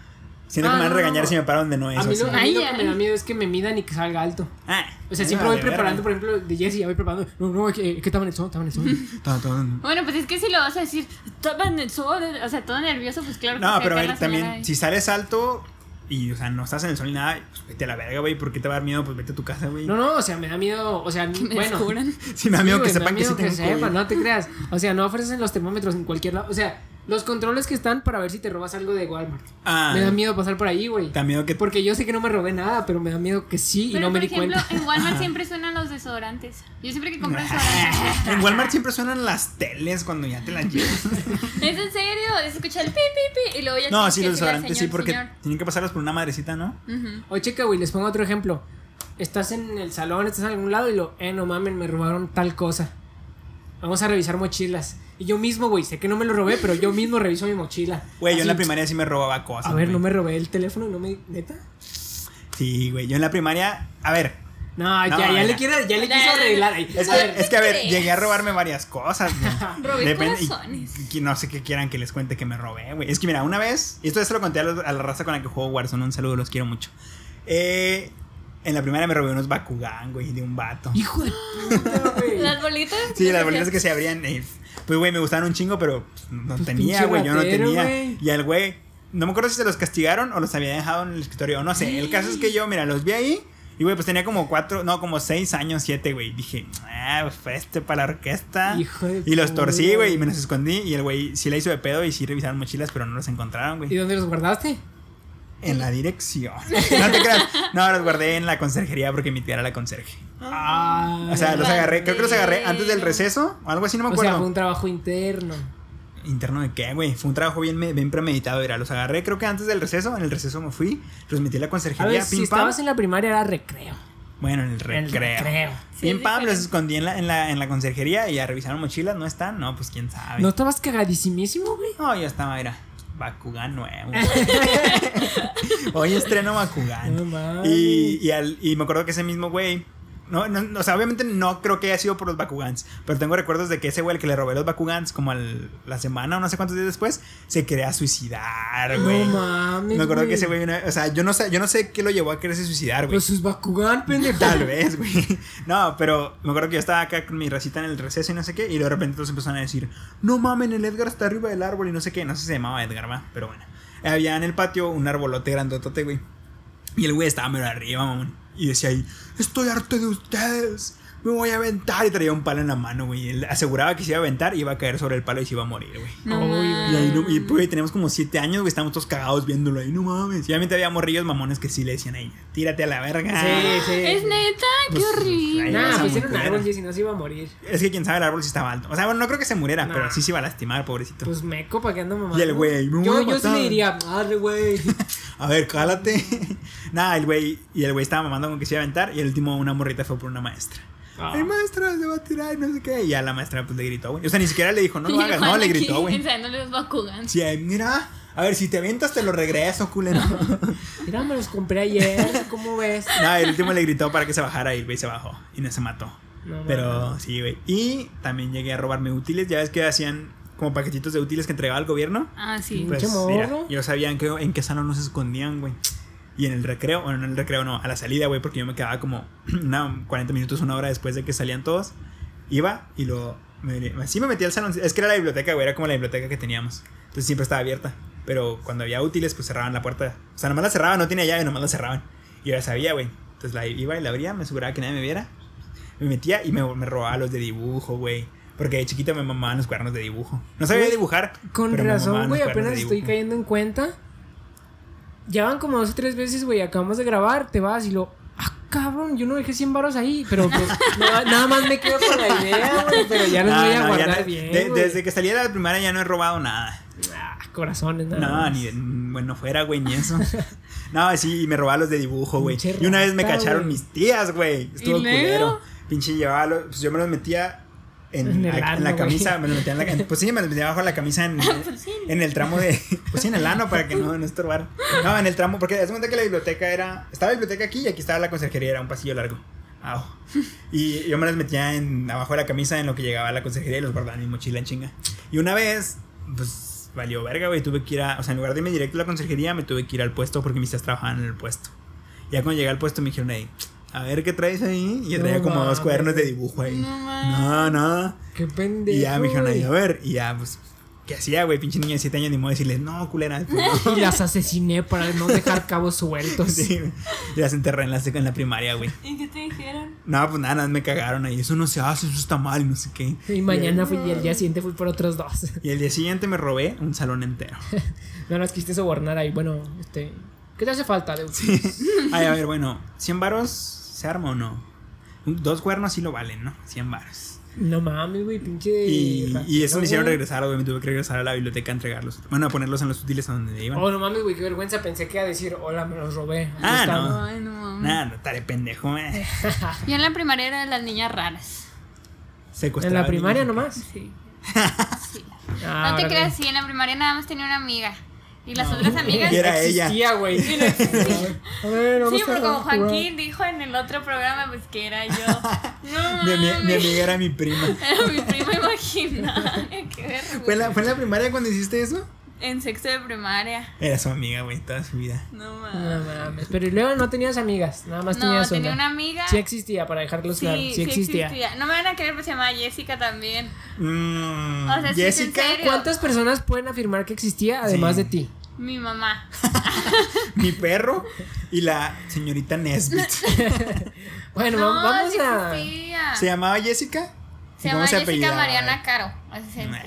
Siento Ah, que me van a no, regañar no. si me paro donde no es. A mí, lo, a mí lo Ay, que me da miedo es que me midan y que salga alto. Ah, O sea, me siempre voy preparando, por ejemplo, de Jesse, ya voy preparando. No, no, es que, es que estaba en el sol, estaba en el sol. Bueno, pues es que si lo vas a decir, estaba en el sol, o sea, todo nervioso, pues claro que No, pero a también, ahí. si sales alto y, o sea, no estás en el sol ni nada, pues vete a la verga, güey. ¿Por qué te va a dar miedo? Pues vete a tu casa, güey. No, no, o sea, me da miedo, o sea, me bueno. descubran. Si me da miedo Sí, que güey, me da sepan que sí miedo tengo sepan, no te creas. O sea, no ofrecen los termómetros en cualquier lado. O sea, los controles que están para ver si te robas algo de Walmart. Ah, Me da miedo pasar por ahí, güey. Te da miedo que... Porque yo sé que no me robé nada, pero me da miedo que sí y no me por di ejemplo, cuenta. en Walmart siempre suenan los desodorantes. Yo siempre que compro desodorantes. En Walmart siempre suenan las teles cuando ya te las llevas. ¿Es en serio? Se escucha el pi, pi, pi. Y luego ya No, sí, los desodorantes sí, porque señor. tienen que pasarlos por una madrecita, ¿no? Ujú. O checa, güey, les pongo otro ejemplo. Estás en el salón, estás en algún lado y lo, eh, no mamen, me robaron tal cosa. Vamos a revisar mochilas. Y yo mismo, güey, sé que no me lo robé, pero yo mismo reviso mi mochila. Güey, yo en la primaria sí me robaba cosas. A ver, güey. no me robé el teléfono, no me. ¿Neta? Sí, güey, yo en la primaria... A ver, No, No, ya, ya ya. le quiero, ya le Ya, quiso arreglar. Es que, es que, a ver, llegué a robarme varias cosas, güey. Robé Depende- y- corazones. y no sé qué quieran que les cuente que me robé, güey. Es que mira, una vez, y esto ya se lo conté a, los- a la raza con la que juego Warzone, un saludo, los quiero mucho. Eh, en la primera me robé unos Bakugan, güey, de un vato. Hijo de puta, güey. Las bolitas. Sí, las bolitas que se abrían, eh, pues, güey, me gustaban un chingo, pero pues, no Pues, tenía, güey, yo no tenía. Y al güey, no me acuerdo si se los castigaron o los había dejado en el escritorio, o no sé. El caso es que yo, mira, los vi ahí. Y, güey, pues tenía como cuatro, no, como seis años, siete, güey. Dije, ah, pues fue este para la orquesta. Hijo de Y los torcí, güey, y me los escondí. Y el güey sí la hizo de pedo y sí revisaron mochilas, pero no los encontraron, ¿Y güey. dónde los guardaste? En la dirección. No te creas. No, los guardé en la conserjería porque mi tía era la conserje. Ah, O sea, los agarré, creo que los agarré antes del receso o algo así, no me o acuerdo. sea, fue un trabajo interno. ¿Interno de qué, güey? Fue un trabajo bien, bien premeditado. Era, los agarré, creo que antes del receso. En el receso me fui, los metí en la A conserjería. ver, si pam. estabas en la primaria era recreo. Bueno, en el recreo. El recreo. Sí, Bien es Pam, los escondí en la, en, la, en la conserjería y a revisaron mochilas, ¿no están? No, pues quién sabe. ¿No estabas cagadísimísimo, güey? No, ya estaba, mira. Bakugan nuevo. Hoy estreno Bakugan. No mames. y, y, al- y me acuerdo que ese mismo güey. No, no, o sea, obviamente no creo que haya sido por los Bakugans. Pero tengo recuerdos de que ese güey, el que le robé los Bakugans, como al- la semana o no sé cuántos días después, se quería suicidar, güey. No mames. me acuerdo que ese güey, o sea, yo no sé, yo no sé qué lo llevó a quererse suicidar, güey. Pues sus Bakugan, pendejo. Tal vez, güey. No, pero me acuerdo que yo estaba acá con mi racita en el receso y no sé qué. Y de repente todos empezaron a decir: No mamen, el Edgar está arriba del árbol y no sé qué. No sé si se llamaba Edgar, va. Pero bueno. Había en el patio un arbolote grandotote, güey. Y el güey estaba medio arriba, mamón. Y decía ahí: Estoy harto de ustedes. Me voy a aventar. Y traía un palo en la mano, güey. Él aseguraba que se iba a aventar y iba a caer sobre el palo y se iba a morir, güey. No. Y ahí, no- y pues, teníamos como siete años, güey, estábamos todos cagados viéndolo ahí, no mames. Y obviamente había morrillos mamones que sí le decían ahí, tírate a la verga. Sí, sí. Es neta, qué Pues, horrible. Nah, a pues era un árbol y si no se iba a morir. Es que quién sabe el árbol si estaba alto. O sea, bueno, no creo que se muriera, Nah. pero sí se iba a lastimar, pobrecito. Pues meco, ¿para qué ando mamando? Y el güey, Yo, a yo sí le diría, arre, güey. A ver, cálate. Nada, el güey, y el güey estaba mamando con que se iba a aventar. Y el último, una morrita fue por una maestra. Ah. Ay, maestra, se va a tirar, no sé qué. Y ya la maestra, pues le gritó, güey. O sea, ni siquiera le dijo, no Y lo el hagas, Juan no, le gritó, güey. Enseñándole los Bakugan. Sí, ay, mira, a ver, si te avientas, te lo regreso, culero. Mira, me los compré ayer. ¿Cómo ves? Nada, el último le gritó para que se bajara y el güey se bajó. Y no se mató. No, Pero sí, güey. Y también llegué a robarme útiles. Ya ves que hacían como paquetitos de útiles que entregaba el gobierno. Ah, sí. Pues mira, morro. yo sabía en qué, en qué salón nos escondían, güey. Y en el recreo, bueno, no en el recreo, no, a la salida, güey, porque yo me quedaba como una, 40 minutos, una hora después de que salían todos. Iba y lo. Me, sí me metí al salón. Es que era la biblioteca, güey, era como la biblioteca que teníamos. Entonces siempre estaba abierta. Pero cuando había útiles, pues cerraban la puerta. O sea, nomás la cerraban, no tenía llave, nomás la cerraban. Y yo ya sabía, güey. Entonces la iba y la abría, me aseguraba que nadie me viera. Me metía y me, me robaba los de dibujo, güey. Porque de chiquito me mamaban los cuadernos de dibujo. No sabía Güey, dibujar. Con razón, güey, apenas estoy cayendo en cuenta. Ya van como dos o tres veces, güey, acabamos de grabar, te vas y lo... Ah, cabrón, yo no dejé 100 baros ahí, pero pues nada, nada más me quedo con la idea, güey, pero ya los No, voy a no, guardar no- bien, de- desde que salí de la primaria ya no he robado nada. Ah, corazones, nada No, más. ni de, bueno, fuera, güey, ni eso. No, sí, me robaba los de dibujo, güey. Y una vez me cacharon mis tías, güey. Estuvo culero. Pinche llevaba los, pues yo me los metía en, En el en ano, la camisa, me los metía en la en- pues sí, me los metía abajo de la camisa en, Pues sí. en el tramo de, pues sí, en el ano para que no, no estorbara. No, en el tramo, porque es cuenta que la biblioteca era, estaba la biblioteca aquí y aquí estaba la conserjería, era un pasillo largo. Au. Y yo me las metía en, abajo de la camisa en lo que llegaba a la conserjería y los guardaba en mi mochila en chinga. Y una vez, pues valió verga, güey. Tuve que ir a, o sea, en lugar de irme directo a la conserjería, me tuve que ir al puesto porque mis tías trabajaban en el puesto. Ya cuando llegué al puesto me dijeron ahí, a ver qué traes ahí. Y yo traía como dos cuadernos de dibujo ahí. No. No, no. Qué pendejo, Y ya me dijeron ahí, a ver. Y ya, pues, ¿qué hacía, güey? Pinche niño de 7 años, ni modo de decirle, no, culera. Pues, no. Y las asesiné para no dejar cabos sueltos. Sí. Y las enterré en la, en la primaria, güey. ¿Y qué te dijeron? No, pues nada, nada, me cagaron ahí. Eso no se hace, eso está mal, no sé qué. Y mañana fui, y el día siguiente fui por otros dos. Y el día siguiente me robé un salón entero. No las quisiste sobornar ahí. Bueno, este. ¿Qué te hace falta, de Ay, a ver, bueno, ¿100 varos se arma o no? Dos cuernos sí lo valen, ¿no? 100 varos. No mames, güey, pinche. Y, y eso me hicieron regresar, güey. Me tuve que regresar a la biblioteca a entregarlos. Bueno, a ponerlos en los útiles a donde iban. Oh, no mames, güey, qué vergüenza. Pensé que iba a decir, hola, me los robé. Ah, no. Ay, no mames. Nada, no estaré pendejo, eh. Yo en la primaria era de las niñas raras. En la primaria nomás. Sí. sí. Ah, no te creas, sí, en la primaria nada más tenía una amiga. Y las otras amigas. Y era ella. Existía, güey. Sí, no Sí, pero como. Joaquín dijo en el otro programa, pues que era yo. No, Mi, mi- amiga era mi prima. Era mi prima imaginaria. Qué vergüenza. ¿Fue la, ¿Fue en la primaria cuando hiciste eso? En sexto de primaria. Era su amiga, güey, toda su vida. No No mames. mames. Pero y luego no tenías amigas, nada más No, tenías tenía una. una amiga. Sí existía, para dejarlos Sí, claro. Sí, existía. No me van a creer, pero se llama Jessica también. Mm, O sea, Jessica. ¿Cuántas personas pueden afirmar que existía además Sí. de ti? Mi mamá. mi perro y la señorita Nesbit. Bueno, no, va- vamos sí a. existía. ¿Se llamaba Jessica? Se ¿Y llama cómo Jessica apellidaba? Mariana Caro. Así se, Nah.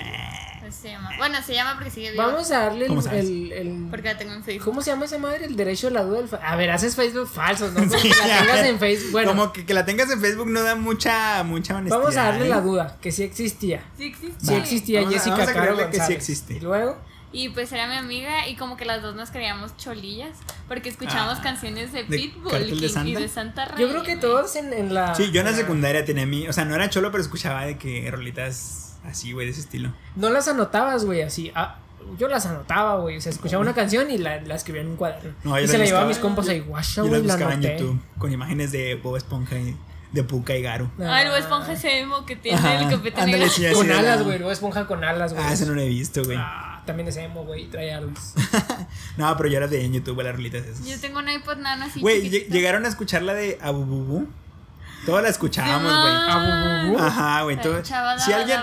Así se llama. Bueno, se llama porque sigue viva. Vamos a darle ¿Cómo el, sabes? el- el- Porque la tengo en Facebook. ¿Cómo se llama esa madre? El derecho a la duda del fa- A ver, haces Facebook falsos, ¿no? Como Sí, que la tengas ver, en Facebook. Bueno, Como que, que la tengas en Facebook no da mucha, mucha honestidad. vamos a darle ¿eh? la duda, que sí existía. Sí existe. Sí existía Vamos a- Jessica vamos a Caro que sí existe. Y luego, Y pues era mi amiga y como que las dos nos creíamos cholillas porque escuchábamos Ah, canciones de, ¿de Pitbull de y- Santa? y de Santa Yo creo que Rey, todos en, en la. Sí, yo en la la- secundaria tenía mi. O sea, no era cholo, pero escuchaba de que rolitas así, güey, de ese estilo. No las anotabas, güey, así. Ah, yo las anotaba, güey. O sea, escuchaba una canción y la, la escribía en un cuaderno. No, yo y se la llevaba a mis compas ahí, guasha, Yo güey, las la buscaba en. YouTube con imágenes de Bob Esponja y de Puka y Garu. Ah, el Bob Esponja ese emo que tiene Ajá, el copete ándale, negro. sí, Con de la- alas, güey. Luego esponja con alas, güey. Ah, ese no lo he visto, güey. Ah, también es emo, güey. Trae alas. No, pero yo era de en YouTube, las rolitas esas. Yo tengo un iPod nano así Güey, llegaron a escuchar la de Abububu. Todas la escuchábamos, güey. Abububu. Ajá, güey. Si alguien.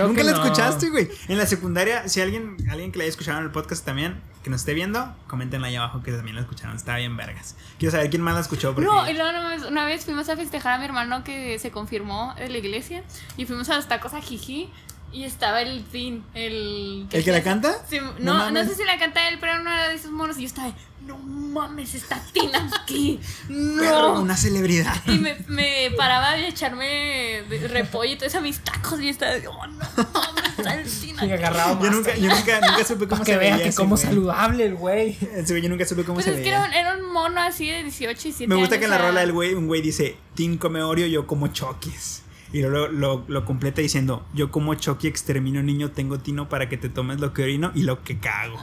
Nunca la no. escuchaste, güey. En la secundaria, si alguien, alguien que la haya escuchado en el podcast también, que nos esté viendo, coméntenla ahí abajo que también la escucharon. Estaba bien vergas. Quiero saber quién más la escuchó. Porque... No, y luego una vez, una vez fuimos a festejar a mi hermano que se confirmó de la iglesia y fuimos a los tacos a Jiji y estaba el fin, el... ¿El que la canta? Sí, No no, no, sé si la canta él, pero era uno de esos monos y yo estaba, de, no mames, está Tina aquí, Perro, no. una celebridad. Y me, me paraba de echarme de repollo y todo eso a mis tacos y yo estaba, de, oh no mames, está el Tina Y aquí". agarrado Yo más. nunca, yo nunca, nunca supe cómo se veía. vean que como güey. saludable el güey. Yo nunca supe cómo Pues se es que era un, era un mono así de 18 y 17 Me gusta años, que en la rola del güey, un güey dice, Tim come Oreo, yo como choques. Y luego lo, lo completa diciendo, yo como choque, extermino niño, tengo tino para que te tomes lo que orino y lo que cago.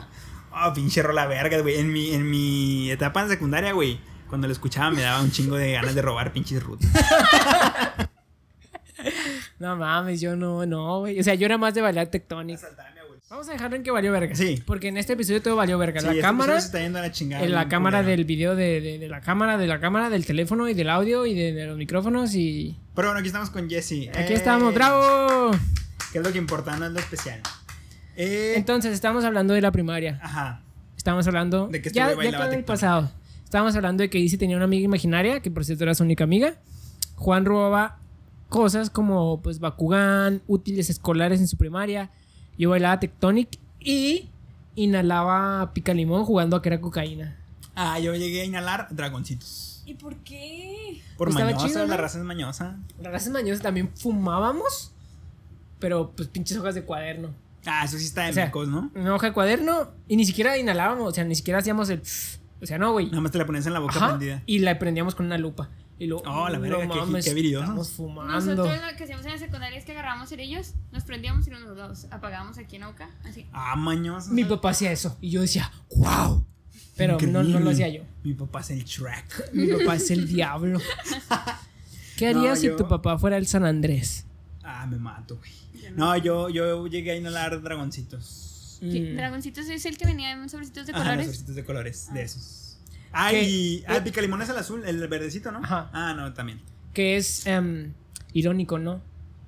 Oh, pinche rola verga, güey. En mi, en mi etapa en secundaria, güey, cuando lo escuchaba me daba un chingo de ganas de robar pinches rutas. No mames, yo no, no, güey. O sea, yo era más de bailar Tectonic. Vamos a dejarlo en que valió verga. Sí. Porque en este episodio todo valió verga. Sí, la este cámara, se está yendo a la chingada. en la cámara culero. del video de, de- de la cámara, de la cámara, del teléfono y del audio y de, de los micrófonos y... Pero bueno, aquí estamos con Jesse. Aquí Eh, estamos, bravo. Que es lo que importa, no es lo especial. Eh, Entonces, estamos hablando de la primaria. ajá. Estamos hablando... De que ya, ya quedó en el pasado. Estábamos hablando de que Izzy tenía una amiga imaginaria, que por cierto era su única amiga. Juan robaba cosas como pues Bakugan, útiles escolares en su primaria. Yo bailaba Tectonic y inhalaba pica limón jugando a que era cocaína. Ah, yo llegué a inhalar dragoncitos. ¿Y por qué? Por Estaba mañosa, chido, ¿no? la raza es mañosa. Las razas mañosas también fumábamos, pero pues pinches hojas de cuaderno. Ah, eso sí está de O sea, mecos, ¿no? Una hoja de cuaderno y ni siquiera inhalábamos, o sea, ni siquiera hacíamos el... O sea, no, güey. Nada más te la ponías en la boca Ajá, prendida. y la prendíamos con una lupa. Y luego, Oh, la verga, qué- qué habilidosos. Estamos fumando. Nosotros lo que hacíamos en la secundaria es que agarrábamos cerillos, nos prendíamos y nos los apagábamos aquí en Oca, así. Ah, mañosa. Mi papá hacía eso y yo decía, wow. Pero no, no lo hacía yo. Mi papá es el track. Mi papá es el diablo. ¿Qué harías No, si yo- tu papá fuera el San Andrés? Ah, me mato, güey. No, yo, yo llegué a inhalar dragoncitos. Mm. Dragoncitos es el que venía en sobrecitos de los colores. sorcitos de colores, de esos. Ah, ¿Qué? y. Ah, el picalimón es el azul, el verdecito, ¿no? Ajá. Ah, no, también. Que es em, irónico, ¿no?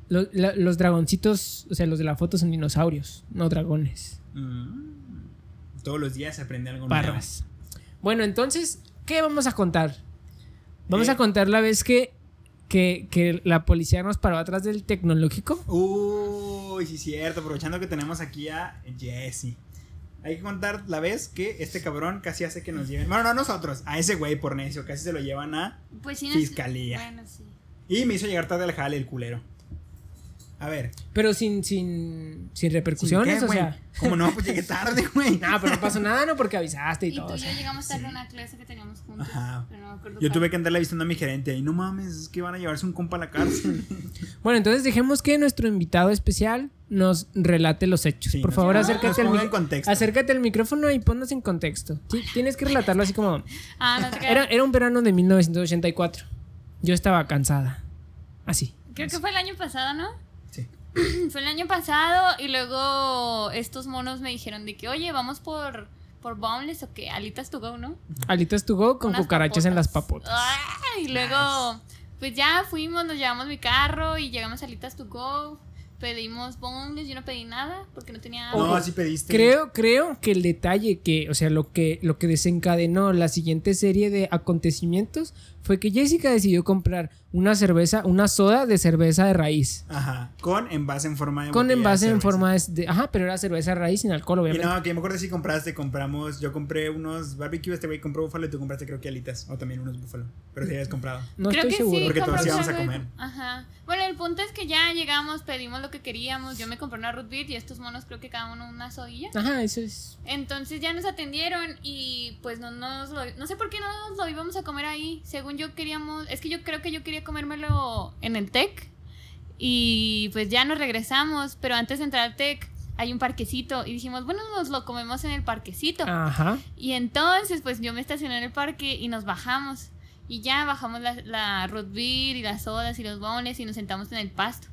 La- los dragoncitos, o sea, los de la foto son dinosaurios, no dragones. Mm. Todos los días se aprende algo Parras. Bueno, entonces, ¿qué vamos a contar? Vamos Eh. a contar la vez que, que, que la policía nos paró atrás del tecnológico. nuevo. Uy, sí, cierto. Aprovechando que tenemos aquí a Jesse. Hay que contar la vez que este cabrón casi hace que nos lleven. Bueno, no a nosotros, a ese güey por necio. Casi se lo llevan a. Pues sí, Fiscalía. Bueno, sí. Y me hizo llegar tarde al jale el culero. A ver. Pero sin, sin, sin ¿sin repercusiones, qué, o sea. ¿Cómo no? Pues llegué tarde, güey. No, pero no pasó nada, ¿no? Porque avisaste y, Y todo. tú o y yo sea. llegamos tarde a una clase que teníamos juntos. Ajá. Pero no me acuerdo Yo tuve que andarle avisando a mi gerente y no mames, es que van a llevarse un compa a la cárcel. Bueno, entonces dejemos que nuestro invitado especial nos relate los hechos. Sí, Por nos- favor, acércate al, contexto. acércate al micrófono y ponnos en contexto. Sí, tienes que relatarlo así como... Ah, no te. Era, era un verano de 1984. Yo estaba cansada. Así. Creo que fue el año pasado, ¿no? Fue el año pasado y luego estos monos me dijeron de que, oye, vamos por, por Boneless o qué, alitas to go, ¿no? Alitas to go con Unas cucarachas en las papotas. Ah, y luego, pues ya fuimos, nos llevamos mi carro y llegamos a alitas to go. Pedimos Boneless, yo no pedí nada porque no tenía No, hambre. así pediste. Creo, creo que el detalle que, o sea, lo que, lo que desencadenó la siguiente serie de acontecimientos fue que Jessica decidió comprar una cerveza, una soda de cerveza de raíz. Ajá, con envase en forma de Con envase de en cerveza. forma de, de- Ajá, pero era cerveza de raíz sin alcohol, Y obviamente. no, que yo me acuerdo si compraste, compramos, yo compré unos barbecue, este güey compró búfalo y tú compraste creo que alitas, o también unos búfalo, pero si habías comprado. No Creo estoy que seguro. sí, Porque todos íbamos a comer. Ajá. Bueno, el punto es que ya llegamos, pedimos lo que queríamos. Yo me compré una root beer y estos monos creo que cada uno una sodilla. Ajá, eso es. Entonces ya nos atendieron y pues no nos lo, no sé por qué no nos lo íbamos a comer ahí. Según yo queríamos, es que yo creo que yo quería comérmelo en el TEC y pues ya nos regresamos, pero antes de entrar al TEC hay un parquecito y dijimos, bueno, nos lo comemos en el parquecito. Ajá. Y entonces, pues yo me estacioné en el parque y nos bajamos. Y ya bajamos la, la root beer y las sodas y los bones y nos sentamos en el pasto.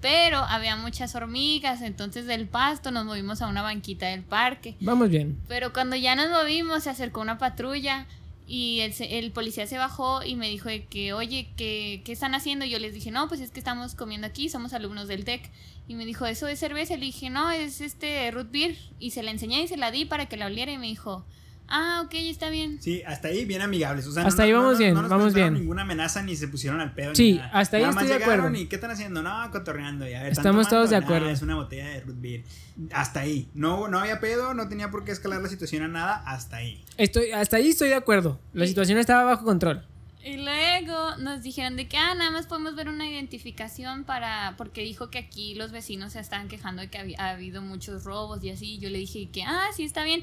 Pero había muchas hormigas, entonces del pasto nos movimos a una banquita del parque. Vamos bien. Pero cuando ya nos movimos, se acercó una patrulla y el, el policía se bajó y me dijo de que, oye, ¿qué, ¿qué están haciendo? Y yo les dije, no, pues es que estamos comiendo aquí, somos alumnos del TEC. Y me dijo, ¿eso es cerveza? Le dije, no, es este root beer. Y se la enseñé y se la di para que la oliera y me dijo, ah, ok, está bien. Sí, hasta ahí bien amigables. O sea, Hasta ahí vamos bien, nos vamos bien. ninguna amenaza ni se pusieron al pedo. Sí, ni nada. hasta ahí Nada más estoy de llegaron acuerdo. ¿Y qué están haciendo? No, cotorreando. Ya, ¿están Estamos todos de tomando? Nah, acuerdo. es una botella de root beer. Hasta ahí. No, no había pedo, no tenía por qué escalar la situación a nada. Hasta ahí. Estoy, hasta ahí estoy de acuerdo. La Sí. situación estaba bajo control. Y luego nos dijeron de que, ah, nada más podemos ver una identificación para, porque dijo que aquí los vecinos se estaban quejando de que había, ha habido muchos robos y así. Yo le dije que, ah, sí, está bien.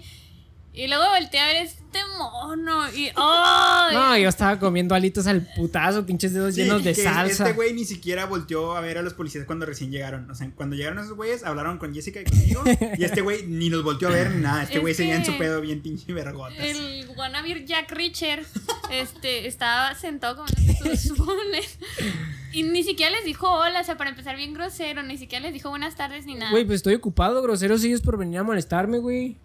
Y luego volteé a ver este mono y, ¡ay! No, yo estaba comiendo alitos al putazo, pinches dedos Sí, llenos de que salsa. Este güey ni siquiera volteó a ver a los policías cuando recién llegaron. O sea, cuando llegaron esos güeyes, hablaron con Jessica y conmigo. y este güey ni nos volteó a ver ni nada. Este Es güey seguía en su pedo bien pinche vergotas. El wannabe Jack Richard este, estaba sentado comiendo sus bones. Y ni siquiera les dijo hola, o sea, para empezar bien grosero, ni siquiera les dijo buenas tardes ni nada. Güey, pues estoy ocupado, groseros ellos por venir a molestarme, güey.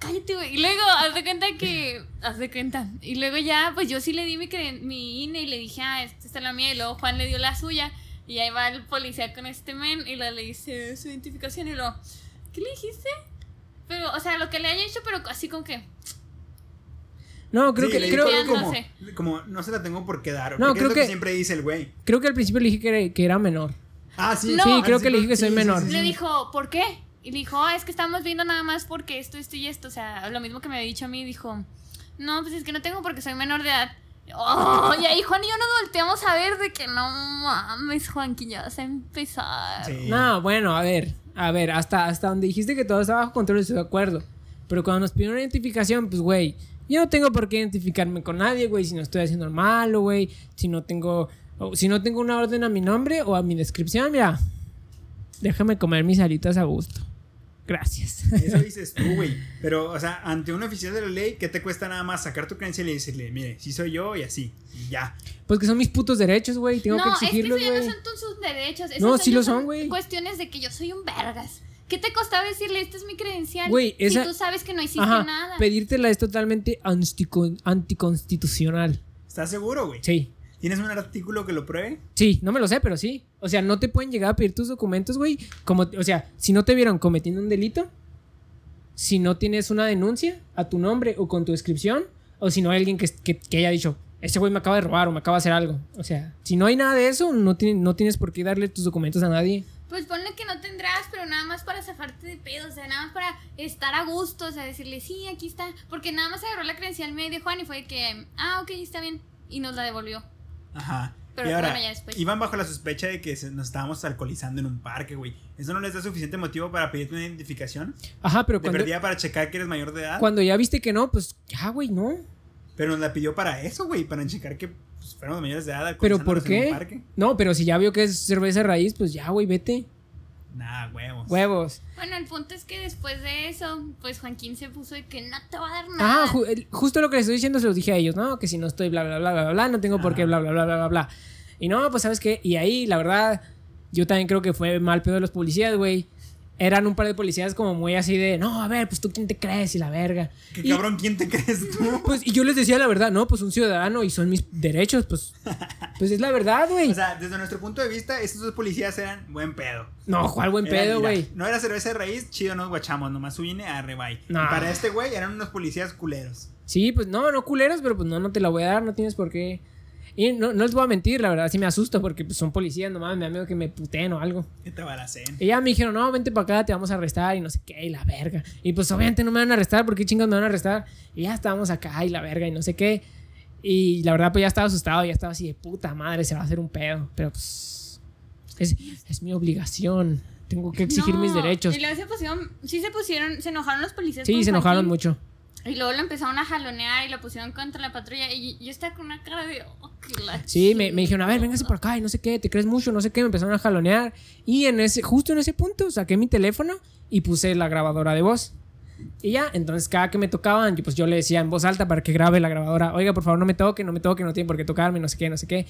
Cállate, güey. Y luego, haz de cuenta que. Haz de cuenta. Y luego ya, pues yo sí le di mi, mi INE y le dije, ah, esta está la mía. Y luego Juan le dio la suya. Y ahí va el policía con este men y le, le dice su identificación. Y luego, ¿qué le dijiste? Pero, o sea, lo que le haya hecho, pero así como que. No, creo Sí, que le creo, algo no como, sé. como, no se la tengo por qué dar. No, porque creo es lo que, que- siempre dice el güey. creo que al principio le dije que era, que era menor. Ah, sí. No. Sí, creo que le dije que soy menor. Le dijo, ¿por qué? Y le dijo, ah, es que estamos viendo nada más porque esto, esto y esto. O sea, lo mismo que me había dicho a mí. Dijo, no, pues es que no tengo porque soy menor de edad. Oh, y ahí Juan y yo nos volteamos a ver de que no mames, Juan, que ya vas a empezar. Sí. No, bueno, a ver, a ver, hasta, hasta donde dijiste que todo estaba bajo control estoy de acuerdo. Pero cuando nos pidieron una identificación, pues, güey, yo no tengo por qué identificarme con nadie, güey, si no estoy haciendo malo, güey, si no tengo, si no tengo una orden a mi nombre o a mi descripción, mira, déjame comer mis alitas a gusto. Gracias. Eso dices tú, güey. Pero, o sea, ante un oficial de la ley, ¿qué te cuesta nada más sacar tu credencial y decirle, mire, sí soy yo y así? Y ya. Pues que son mis putos derechos, güey, tengo no, que exigirlos, es que eso güey. ya no son tus derechos. No, sí lo son, güey. Cuestiones de que yo soy un vergas. ¿Qué te costaba decirle, esta es mi credencial? Güey, esa- Si tú sabes que no hiciste Ajá, nada. pedírtela es totalmente antico- anticonstitucional. ¿Estás seguro, güey? Sí. ¿Tienes un artículo que lo pruebe? Sí, no me lo sé, pero sí. O sea, no te pueden llegar a pedir tus documentos, güey. Como, o sea, si no te vieron cometiendo un delito, si no tienes una denuncia a tu nombre o con tu descripción, o si no hay alguien que, que, que haya dicho, ese güey me acaba de robar o me acaba de hacer algo. O sea, si no hay nada de eso, no, tiene- no tienes por qué darle tus documentos a nadie. Pues ponle que no tendrás, pero nada más para zafarte de pedo, o sea, nada más para estar a gusto, o sea, decirle, sí, aquí está. Porque nada más agarró la credencial medio de Juan y fue que, ah, ok, está bien. Y nos la devolvió. Ajá. Pero y ahora, bueno, ya después. iban bajo la sospecha de que nos estábamos alcoholizando en un parque, güey. ¿Eso no les da suficiente motivo para pedirte una identificación? Ajá, pero De cuando, perdida para checar que eres mayor de edad. cuando ya viste que no, pues ya, güey, no. Pero nos la pidió para eso, güey. Para checar que pues, fuéramos mayores de edad. ¿Pero por alcoholizándonos en un qué? parque. No, pero si ya vio que es cerveza raíz, pues ya, güey, vete. Nah, huevos. Huevos. Bueno, el punto es que después de eso, pues Joaquín se puso de que no te va a dar nada. Ah, ju- justo lo que les estoy diciendo se los dije a ellos, ¿no? Que si no estoy bla, bla, bla, bla, bla, no tengo por qué bla, bla, bla, bla, bla, bla. Y no, pues, ¿sabes qué? Y ahí, la verdad, yo también creo que fue mal pedo de los policías, güey. Eran un par de policías como muy así de, no, a ver, pues tú quién te crees y la verga. ¿Qué Y, cabrón, quién te crees tú? Pues, y yo les decía la verdad, no, pues un ciudadano y son mis derechos, pues, pues es la verdad, güey. O sea, desde nuestro punto de vista, estos dos policías eran buen pedo. no, cuál buen Era, pedo, güey. No era cerveza de raíz, chido, nos guachamos. Nomás su INE a rebay. No. Para este güey eran unos policías culeros. Sí, pues no, no culeros, pero pues no, no te la voy a dar, no tienes por qué. Y no, no les voy a mentir, la verdad, sí me asusto porque pues, son policías, nomás me da miedo que me puteen o algo. Que te balacen. Y ya me dijeron, no, vente para acá, te vamos a arrestar y no sé qué, y la verga. Y pues obviamente no me van a arrestar, porque chingados me van a arrestar? Y ya estábamos acá y la verga y no sé qué. Y la verdad, pues ya estaba asustado, ya estaba así de puta madre, se va a hacer un pedo. Pero pues es, es mi obligación. Tengo que exigir mis derechos. Y luego se pusieron, sí se pusieron, se enojaron los policías. Sí, se enojaron mucho. Y luego lo empezaron a jalonear y lo pusieron contra la patrulla. Y yo estaba con una cara de. Oh, sí, me, me, dijeron, a ver, véngase por acá y no sé qué, te crees mucho, no sé qué. Me empezaron a jalonear. Y en ese, justo en ese punto saqué mi teléfono y puse la grabadora de voz. Y ya, entonces cada que me tocaban, pues yo le decía en voz alta para que grabe la grabadora, oiga, por favor, no me toque, no me toque, no tiene por qué tocarme, no sé qué, no sé qué.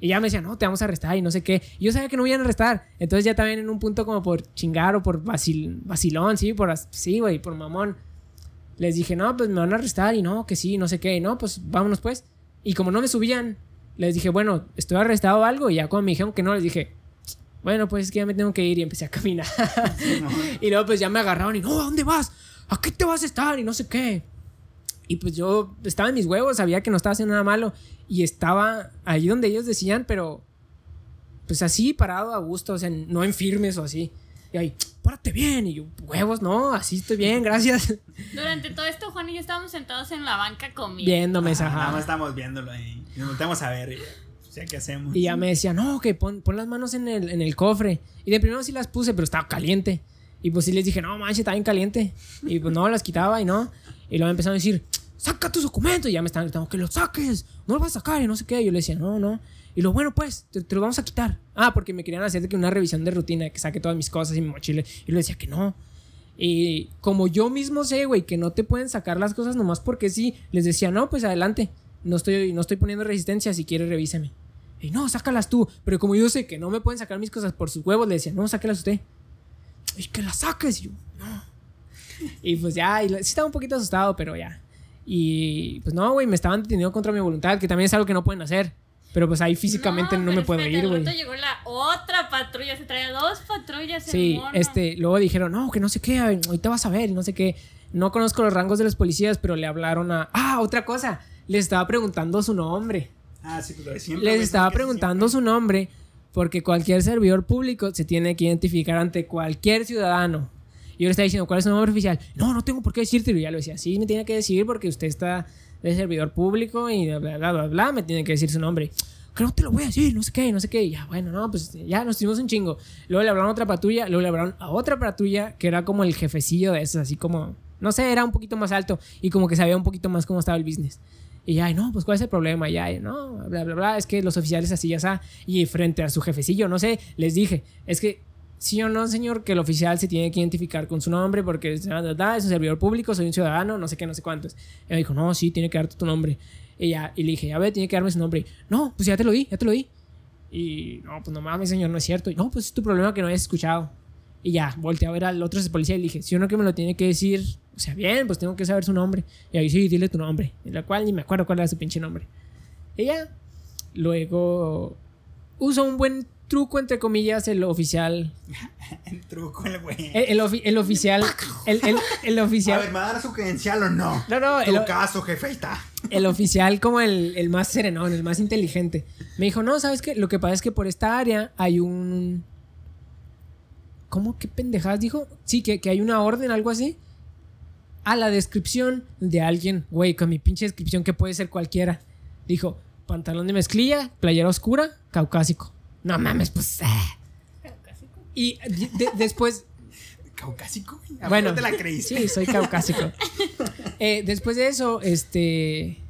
Y ya me decían, no, te vamos a arrestar y no sé qué. Y yo sabía que no me iban a arrestar. Entonces ya también en un punto como por chingar o por vacil, vacilón, sí, por sí, güey, por mamón les dije, no, pues me van a arrestar y no, que sí, no sé qué, y no, pues vámonos pues. Y como no me subían, les dije, bueno, estoy arrestado o algo, y ya cuando me dijeron que no, les dije, bueno, pues es que ya me tengo que ir y empecé a caminar. y luego pues ya me agarraron y, no, ¿a dónde vas? ¿A qué te vas a estar? Y no sé qué. Y pues yo estaba en mis huevos, sabía que no estaba haciendo nada malo y estaba ahí donde ellos decían, pero pues así parado a gusto, o sea, no en firmes o así. Y ahí, párate bien. Y yo, huevos, no, así estoy bien, gracias. Durante todo esto, Juan y yo estábamos sentados en la banca comiendo. Viéndome, ah, Nada más estamos viéndolo ahí. Nos volteamos a ver. Y, pues, ¿qué hacemos? Y ya me decía, no, que pon, pon, las manos en el, en el cofre. Y de primero sí las puse, pero estaba caliente. Y pues sí les dije, no, manches, está bien caliente. Y pues no, las quitaba y no. Y luego empezaron a decir, saca tus documentos. Y ya me estaban gritando, que los saques. No los vas a sacar y no sé qué. Y yo le decía, no, no. Y lo bueno, pues, te, lo vamos a quitar. Ah, porque me querían hacer que una revisión de rutina, que saque todas mis cosas y mi mochila. Y le decía que no. Y como yo mismo sé, güey, que no te pueden sacar las cosas nomás porque sí, les decía, no, pues adelante. No estoy, no estoy poniendo resistencia, si quieres revíseme. Y no, sácalas tú. Pero como yo sé que no me pueden sacar mis cosas por sus huevos, le decía, no, sáquelas usted. Y que las saques. Y yo, no. Y pues ya, y sí estaba un poquito asustado, pero ya. Y pues no, güey, me estaban deteniendo contra mi voluntad, que también es algo que no pueden hacer. Pero pues ahí físicamente no, me puedo ir, güey. llegó la otra patrulla, se traía dos patrullas. Sí, este, luego dijeron, no, que no sé qué, ahorita vas a ver, no sé qué. No conozco los rangos de los policías, pero le hablaron a. Ah, otra cosa. Les estaba preguntando su nombre. Ah, sí, pues siempre. Les estaba preguntando su nombre porque cualquier servidor público se tiene que identificar ante cualquier ciudadano. Y yo le estaba diciendo, ¿cuál es su nombre oficial? No, no tengo por qué decirte. Y ya lo decía, sí, me tiene que decir porque usted está de servidor público y bla, bla, bla, bla, me tiene que decir su nombre. Que no te lo voy a decir, no sé qué, no sé qué. Ya, bueno, no, pues ya nos tuvimos un chingo. Luego le hablaron a otra patrulla, luego le hablaron a otra patrulla que era como el jefecillo de esos, así como, no sé, era un poquito más alto y como que sabía un poquito más cómo estaba el business. Y ya, no, pues cuál es el problema, ya, no, bla, bla, bla, es que los oficiales así ya está. Y frente a su jefecillo, no sé, les dije, es que sí o no, señor, que el oficial se tiene que identificar con su nombre porque es un servidor público, soy un ciudadano, no sé qué, no sé cuántos. Y me dijo, no, sí, tiene que darte tu nombre. Y, ya, y le dije, a ver, tiene que darme su nombre. No, pues ya te lo di, ya te lo di. Y no, pues no mames, señor, no es cierto. Y, no, pues es tu problema que no hayas escuchado. Y ya, volteé a ver al otro policía y le dije, si uno que me lo tiene que decir, o sea, bien, pues tengo que saber su nombre. Y ahí sí, dile tu nombre. En la cual ni me acuerdo cuál era su pinche nombre. Y ya, luego uso un buen truco, entre comillas, el oficial. el truco, el güey. El, el, oficial. El, el, oficial. A ver, ¿me va a dar su credencial o no? No, no. Tu caso, jefe, ahí está. El oficial, como el, más serenón, el más inteligente. Me dijo, no, ¿sabes qué? Lo que pasa es que por esta área hay un. ¿Cómo? ¿Qué pendejadas dijo? Sí, que, que hay una orden, algo así. A la descripción de alguien, güey, con mi pinche descripción que puede ser cualquiera. Dijo, pantalón de mezclilla, playera oscura, caucásico. No mames, pues. Eh. ¿Caucásico? Y después. ¿Caucásico? Bueno, te la creíste. Sí, soy caucásico. Eh, después de eso, este.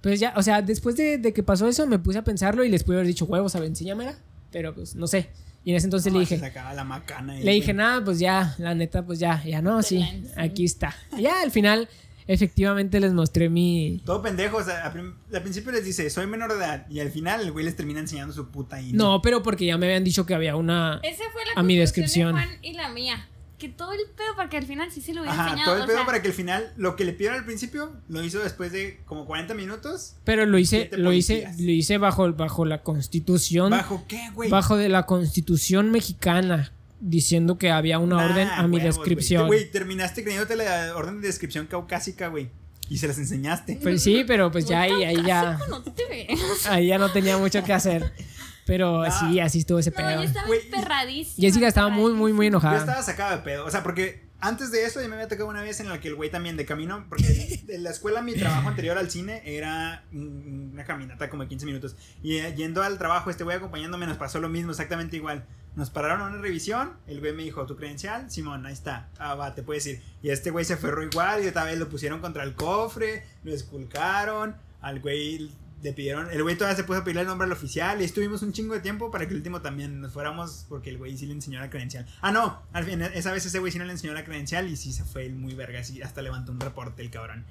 Pues ya, o sea, después de, que pasó eso, me puse a pensarlo y les pude haber dicho huevos, a ver, enséñamela. Pero pues no sé. Y en ese entonces le dije. La macana le dije, nada, pues ya, la neta, pues ya, ya no, sí, aquí está. Y ya al final efectivamente les mostré mi. Todo pendejo, o sea, al, principio les dice, soy menor de edad, y al final el güey les termina enseñando su puta No, pero porque ya me habían dicho que había una. Esa fue la a mi descripción. De Juan y la mía. Que todo el pedo para que al final sí se lo hubiera Ajá, Todo el pedo para que al final lo que le pidieron al principio lo hizo después de como 40 minutos. Pero lo hice, lo hice, lo hice bajo, bajo la constitución. ¿Bajo qué, güey? Bajo de la constitución mexicana diciendo que había una orden a mi descripción. Güey, terminaste creyéndote la orden de descripción caucásica, güey. Y se las enseñaste. Pues sí, pero pues ya ahí, ahí ya. No te ves. Ahí ya no tenía mucho que hacer. Pero sí, así estuvo ese No, pedo. yo estaba emperradísima. Jessica estaba muy, muy, muy Yo enojada. estaba sacado de pedo. O sea, porque antes de eso ya me había tocado una vez en la que el güey también de camino. Porque de la escuela, mi trabajo anterior al cine era una caminata como de 15 minutos. Y eh, yendo al trabajo, este güey acompañándome nos pasó lo mismo, exactamente igual. Nos pararon a una revisión. El güey me dijo, ¿tu credencial? Simón, ahí está. Ah, va, te puedes ir. Y este güey se aferró igual. Y otra vez lo pusieron contra el cofre. Lo esculcaron. Al güey le pidieron, el güey todavía se puso a pedirle el nombre al oficial y estuvimos un chingo de tiempo para que el último también nos fuéramos porque el güey sí le enseñó la credencial. Ah, no, al fin, esa vez ese güey sí no le enseñó la credencial y sí se fue el muy verga, así hasta levantó un reporte el cabrón.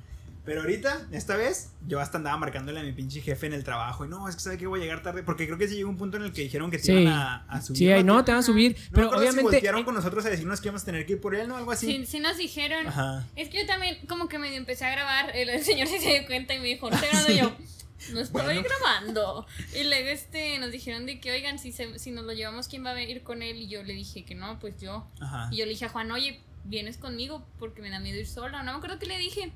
Pero ahorita, esta vez, yo hasta andaba marcándole a mi pinche jefe en el trabajo y no, es que sabe que voy a llegar tarde porque creo que sí llegó un punto en el que dijeron que te Sí. iban a, a subir. Sí, ahí no, te te van a subir. no me Pero acuerdo si obviamente. voltearon con nosotros a decirnos que íbamos a tener que ir por él, ¿no? Algo así. Sí, sí nos dijeron. Ajá. Es que yo también como que medio empecé a grabar, el, señor sí se dio cuenta y me dijo, no estoy grabando yo. No estoy Bueno. grabando. Y luego este nos dijeron de que, oigan, si, se- si nos lo llevamos, ¿quién va a ir con él? Y yo le dije que no, pues yo. Ajá. Y yo le dije a Juan, oye, vienes conmigo porque me da miedo ir sola. No me acuerdo qué le dije.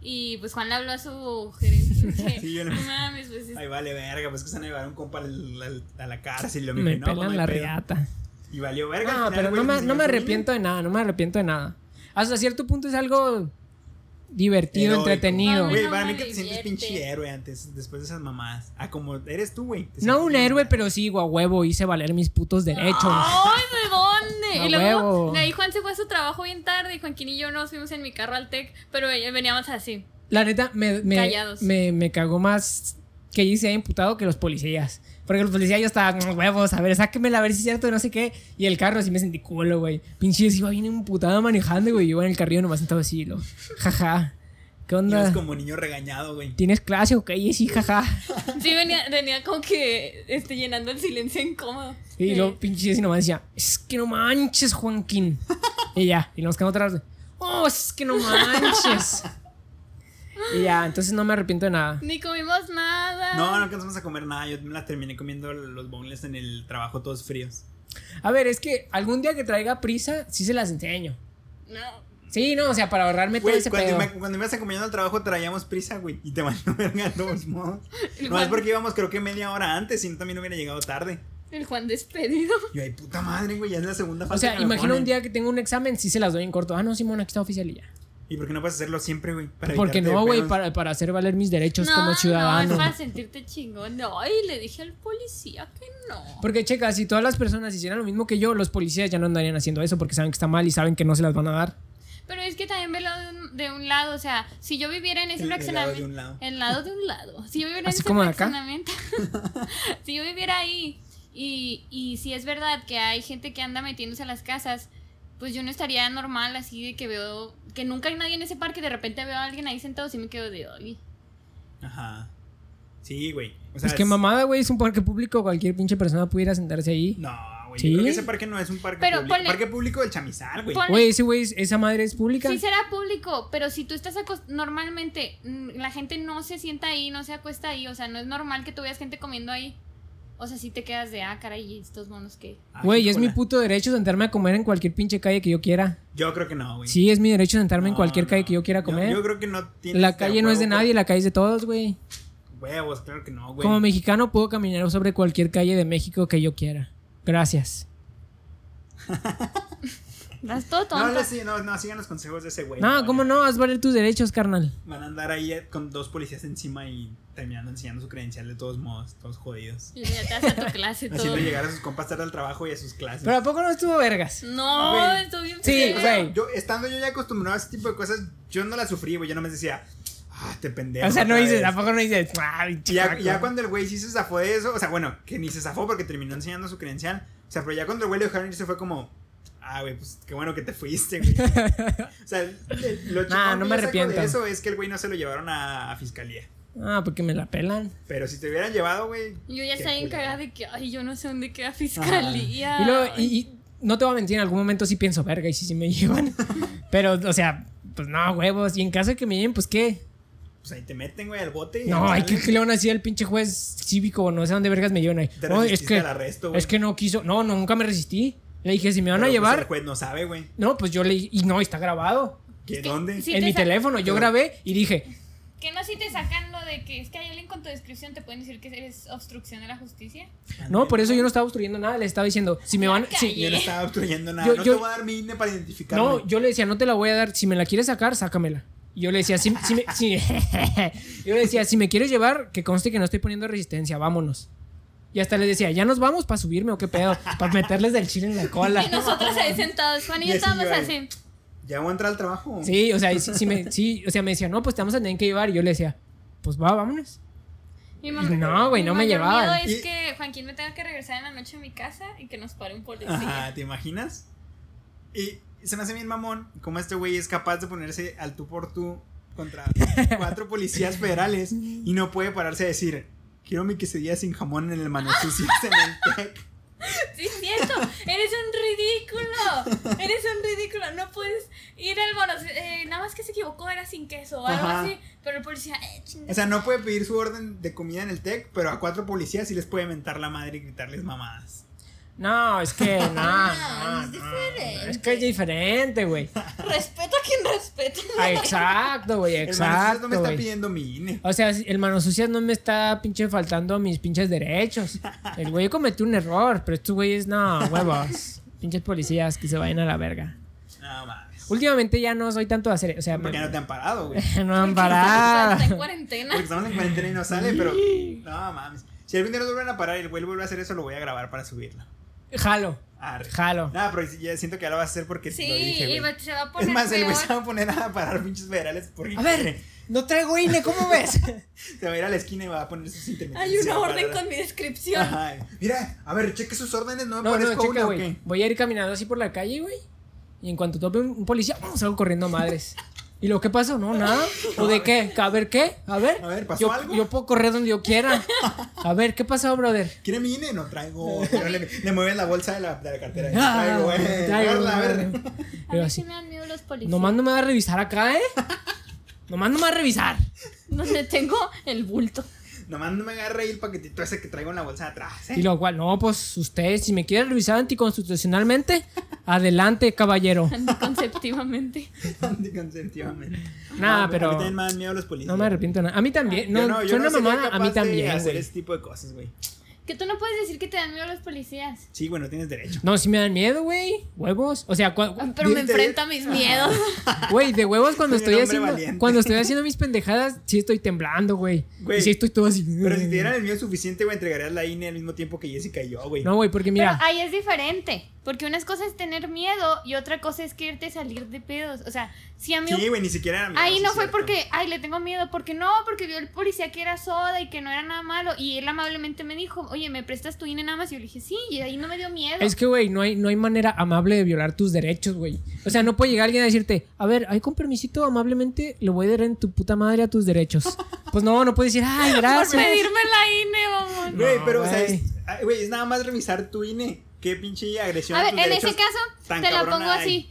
Y pues Juan le habló a su gerente. Sí, yo no mames, pues es- Ay, vale, verga, pues que se van a llevar a un compa al- al- a la cárcel y lo Me pues, pelan no la pedo". riata. Y valió verga. No, final, pero güey, no me, no me arrepiento de nada, no me arrepiento de nada. Hasta cierto punto es algo divertido, Heroico. entretenido. Ay, Güey, no para mí que te sientes pinche héroe antes, después de esas mamás. Ah, como eres tú, güey. No un héroe, pero sí, a huevo, hice valer mis putos derechos. ¡Ay, de dónde! A y luego huevo. ahí Juan se fue a su trabajo bien tarde y Joaquín y yo nos fuimos en mi carro al TEC, pero veníamos así. La neta, me, me, Callados. me, me cagó más que ella se haya imputado que los policías. Porque los policías yo estaba, "Mm, huevos, a ver, sáquemela a ver si es cierto, no sé qué. Y el carro sí me sentí culo, güey. Pinche iba bien emputada manejando, güey. Yo iba en el carrillo nomás sentado así, lo. Jaja. ¿Qué onda? Ibas como niño regañado, güey. ¿Tienes clase o qué? Y sí, jaja. Sí, venía, venía como que este, llenando el silencio incómodo. Y Eh, luego pinche y nomás decía, es que no manches, Juanquín. y ya, y nos quedamos atrás. Oh, es que no manches. y ya, entonces no me arrepiento de nada. Ni comimos nada. No, no alcanzamos a comer nada. Yo me la terminé comiendo los boneless en el trabajo todos fríos. A ver, es que algún día que traiga prisa, sí se las enseño. No. Sí, no, o sea, para ahorrarme todo ese cuando, pedo. me, cuando me ibas acompañando al trabajo traíamos prisa, güey. Y te valió verga de todos modos. No es Juan, porque íbamos creo que media hora antes, si no también hubiera llegado tarde. el Juan despedido. Y yo, ay, puta madre, güey, ya es la segunda O fase. sea, que me imagina un día que tengo un examen, sí se las doy en corto. Ah, no, Simón, aquí está oficial y ya. ¿Y por qué no puedes hacerlo siempre, güey? Porque no, güey, para, para hacer valer mis derechos no, como No, ciudadano. es para sentirte chingón. No, ay, le dije al policía que no. Porque, checa, si todas las personas hicieran lo mismo que yo, los policías ya no andarían haciendo eso porque saben que está mal y saben que no se las van a dar. Pero es que también velo de un, de un lado, o sea, si yo viviera en ese El- el lado fraccionamiento. de un lado. El lado de un lado. Si yo viviera en ese fraccionamiento. si yo viviera ahí y, y si es verdad que hay gente que anda metiéndose a las casas, pues yo no estaría normal así de que veo que nunca hay nadie en ese parque y de repente veo a alguien ahí sentado y me quedo de ay. Ajá. Sí, güey. O sea, qué es- mamada, güey, es un parque público, cualquier pinche persona pudiera sentarse ahí. No, güey. ¿Sí? Yo creo que ese parque no es un parque Pero público. ponle- Parque público del chamizal, güey. Ponle- Güey, ese güey, esa madre es pública. Sí será público, pero si tú estás normalmente mm, la gente no se sienta ahí, no se acuesta ahí, o sea, no es normal que tú veas gente comiendo ahí. O sea, si te quedas de, ah, caray, estos monos que... Ah, Güey, es mi puto derecho sentarme a comer en cualquier pinche calle que yo quiera. Yo creo que no, güey. Sí, es mi derecho sentarme en cualquier no. calle que yo quiera comer. Yo, creo que no tiene. la calle no es de nadie, la calle es de todos, güey. Huevos, claro que no, güey. Como mexicano puedo caminar sobre cualquier calle de México que yo quiera. Gracias. Das todo No, tonto. no, sí, no, no, sigan los consejos de ese güey. No, ¿cómo no? Haz valer tus derechos, carnal. Van a andar ahí eh, con dos policías encima y terminando enseñando su credencial de todos modos, todos jodidos. Y ya te hace tu clase todo. Haciendo llegar a sus compas tarde al trabajo y a sus clases. Pero ¿a poco no estuvo vergas? No, Güey. estoy bien Sí. O sea, yo estando yo ya acostumbrado a ese tipo de cosas, yo no las sufrí, güey. Yo no me decía, ah, te pendejo. O sea, no dices, vez". ¿a poco no dices? "Ay, Y ya, chico"? ya cuando el güey sí se zafó de eso, o sea, bueno, que ni se zafó porque terminó enseñando su credencial. O sea, pero ya cuando el güey le dejaron irse fue como, ah, güey, pues qué bueno que te fuiste, güey. o sea, lo Nah, chingón no me arrepiento. de eso es que el güey no se lo llevaron a, a fiscalía. Ah, porque me la pelan. Pero si te hubieran llevado, güey. Yo ya culero. encargada de que, ay, yo no sé dónde queda fiscalía. Y luego, y, y no te voy a mentir, en algún momento sí pienso, verga, y si sí me llevan. Pero, o sea, pues no, huevos. Y en caso de que me lleven, pues qué. Pues ahí te meten, güey, al bote. y No, hay que le van a decir al pinche juez cívico, no sé dónde vergas me llevan ahí. Te No, es resististe que, al arresto, güey. es que no quiso. No, no, nunca me resistí. Le dije, si me van Pero, a pues, llevar. el juez no sabe, güey. No, pues yo le y no, está grabado. ¿Qué? ¿Dónde? en mi teléfono. Yo grabé y dije. Que no si te sacan lo de que es que hay alguien con tu descripción te pueden decir que eres obstrucción de la justicia. No, por eso yo no estaba obstruyendo nada, le estaba diciendo, si me van sí, yo no estaba obstruyendo nada, no te voy a dar mi INE para identificarme. No, yo le decía, no te la voy a dar, si me la quieres sacar, sácamela. Y yo le decía, si, si me, yo le decía, si me quieres llevar, que conste que no estoy poniendo resistencia, vámonos. Y hasta les decía, ¿ya nos vamos para subirme o qué pedo? Para meterles del chile en la cola. Y nosotros ahí sentados, Juan y, yo estábamos así. ¿Ya voy a entrar al trabajo? Sí, o sea, sí, me, sí, o sea, me decía, no, pues te vamos a tener que llevar. Y yo le decía, pues va, vámonos. Y no, güey, no me llevaban. es que Juanquín me tenga que regresar en la noche a mi casa y que nos pare un policía. ¿te imaginas? Y se me hace bien mamón como este güey es capaz de ponerse al tú por tú contra cuatro policías federales y no puede pararse a decir, quiero mi quesadilla sin jamón en el mano sucias en el tech. Sí, es cierto. Eres un ridículo. Eres un ridículo. No puedes ir al mono. Eh, nada más que se equivocó, era sin queso o algo así. Pero el policía, eh, O sea, no puede pedir su orden de comida en el tech, pero a cuatro policías sí les puede mentar la madre y gritarles mamadas. No, es que no, no, es diferente. es que es diferente, güey. Respeto a quien respeta. Ah, exacto, güey, exacto. El no me está pidiendo mi INE. O sea, el mano sucias no me está pinche faltando a mis pinches derechos. El güey cometió un error, pero estos güeyes, no, huevos. pinches policías que se vayan a la verga. No mames. Últimamente ya no soy tanto de hacer. O sea, porque no te han parado, güey. no han parado. Está en cuarentena. Porque estamos en cuarentena y no sale, pero. No mames. Si algún día nos vuelven a parar y el güey vuelve a hacer eso, lo voy a grabar para subirlo. Jalo. Jalo. Nada, pero ya siento que ya lo vas a hacer porque sí, lo dije, y se va a poner Es más, el güey se va a poner a parar pinches federales por A ver, no traigo INE, ¿cómo ves? se va a ir a la esquina y va a poner sus intermitentes. Hay una orden con mi descripción. Ajá. Mira, a ver, cheque sus órdenes, no me no, no, checa, güey. Voy a ir caminando así por la calle, güey. Y en cuanto tope un policía, salgo corriendo a madres. ¿Y lo que pasó? No, nada. ¿O de qué? A ver, ¿qué? A ver. A ver, ¿pasó yo, algo? Yo puedo correr donde yo quiera. A ver, ¿qué pasó, brother? ¿Quiere mi INE? No traigo. le, le mueven la bolsa de la, de la cartera. Ah, traigo, güey. Traigo, a ver. A mí sí me dan miedo los policías. Nomás no me va a revisar acá, ¿eh? Nomás no me va a revisar. Donde tengo el bulto. Nomás no me agarre ahí el paquetito ese que traigo en la bolsa de atrás. ¿eh? Y lo cual, no, pues usted, si me quiere revisar anticonstitucionalmente, adelante, caballero. Anticonceptivamente. Anticonceptivamente. Nada, pero. A mí también me dan miedo los policías. No me arrepiento nada. A mí también. No, no, yo no mamada, a mí también. hacer ese tipo de cosas, güey. Que tú no puedes decir que te dan miedo los policías. Sí, bueno, tienes derecho. No, sí me dan miedo, güey. Huevos. O sea, ah, pero me enfrento a mis miedos. Güey, de huevos cuando estoy haciendo cuando estoy haciendo mis pendejadas, sí estoy temblando, güey. Y sí estoy todo así. Pero si te dieran el miedo suficiente, güey, entregarías la INE al mismo tiempo que Jessica y yo, güey. No, güey, porque mira. Pero ahí es diferente. Porque una cosa es tener miedo y otra cosa es quererte salir de pedos. O sea, si a mí. Sí, güey, ni siquiera era miedo. Ahí no fue porque, ay, le tengo miedo. Porque no, porque vio el policía que era soda y que no era nada malo. Y él amablemente me dijo, oye, ¿me prestas tu INE nada más? Y yo le dije, sí, y ahí no me dio miedo. Es que, güey, no hay, no hay manera amable de violar tus derechos, güey. O sea, no puede llegar alguien a decirte, a ver, ahí con permisito, amablemente, le voy a dar en tu puta madre a tus derechos. Pues no, no puedes decir, ay, gracias. Por pedirme la INE, vamos. Güey, pero, o sea, güey, es nada más revisar tu INE qué pinche agresión. A ver, en ese caso, te la pongo así.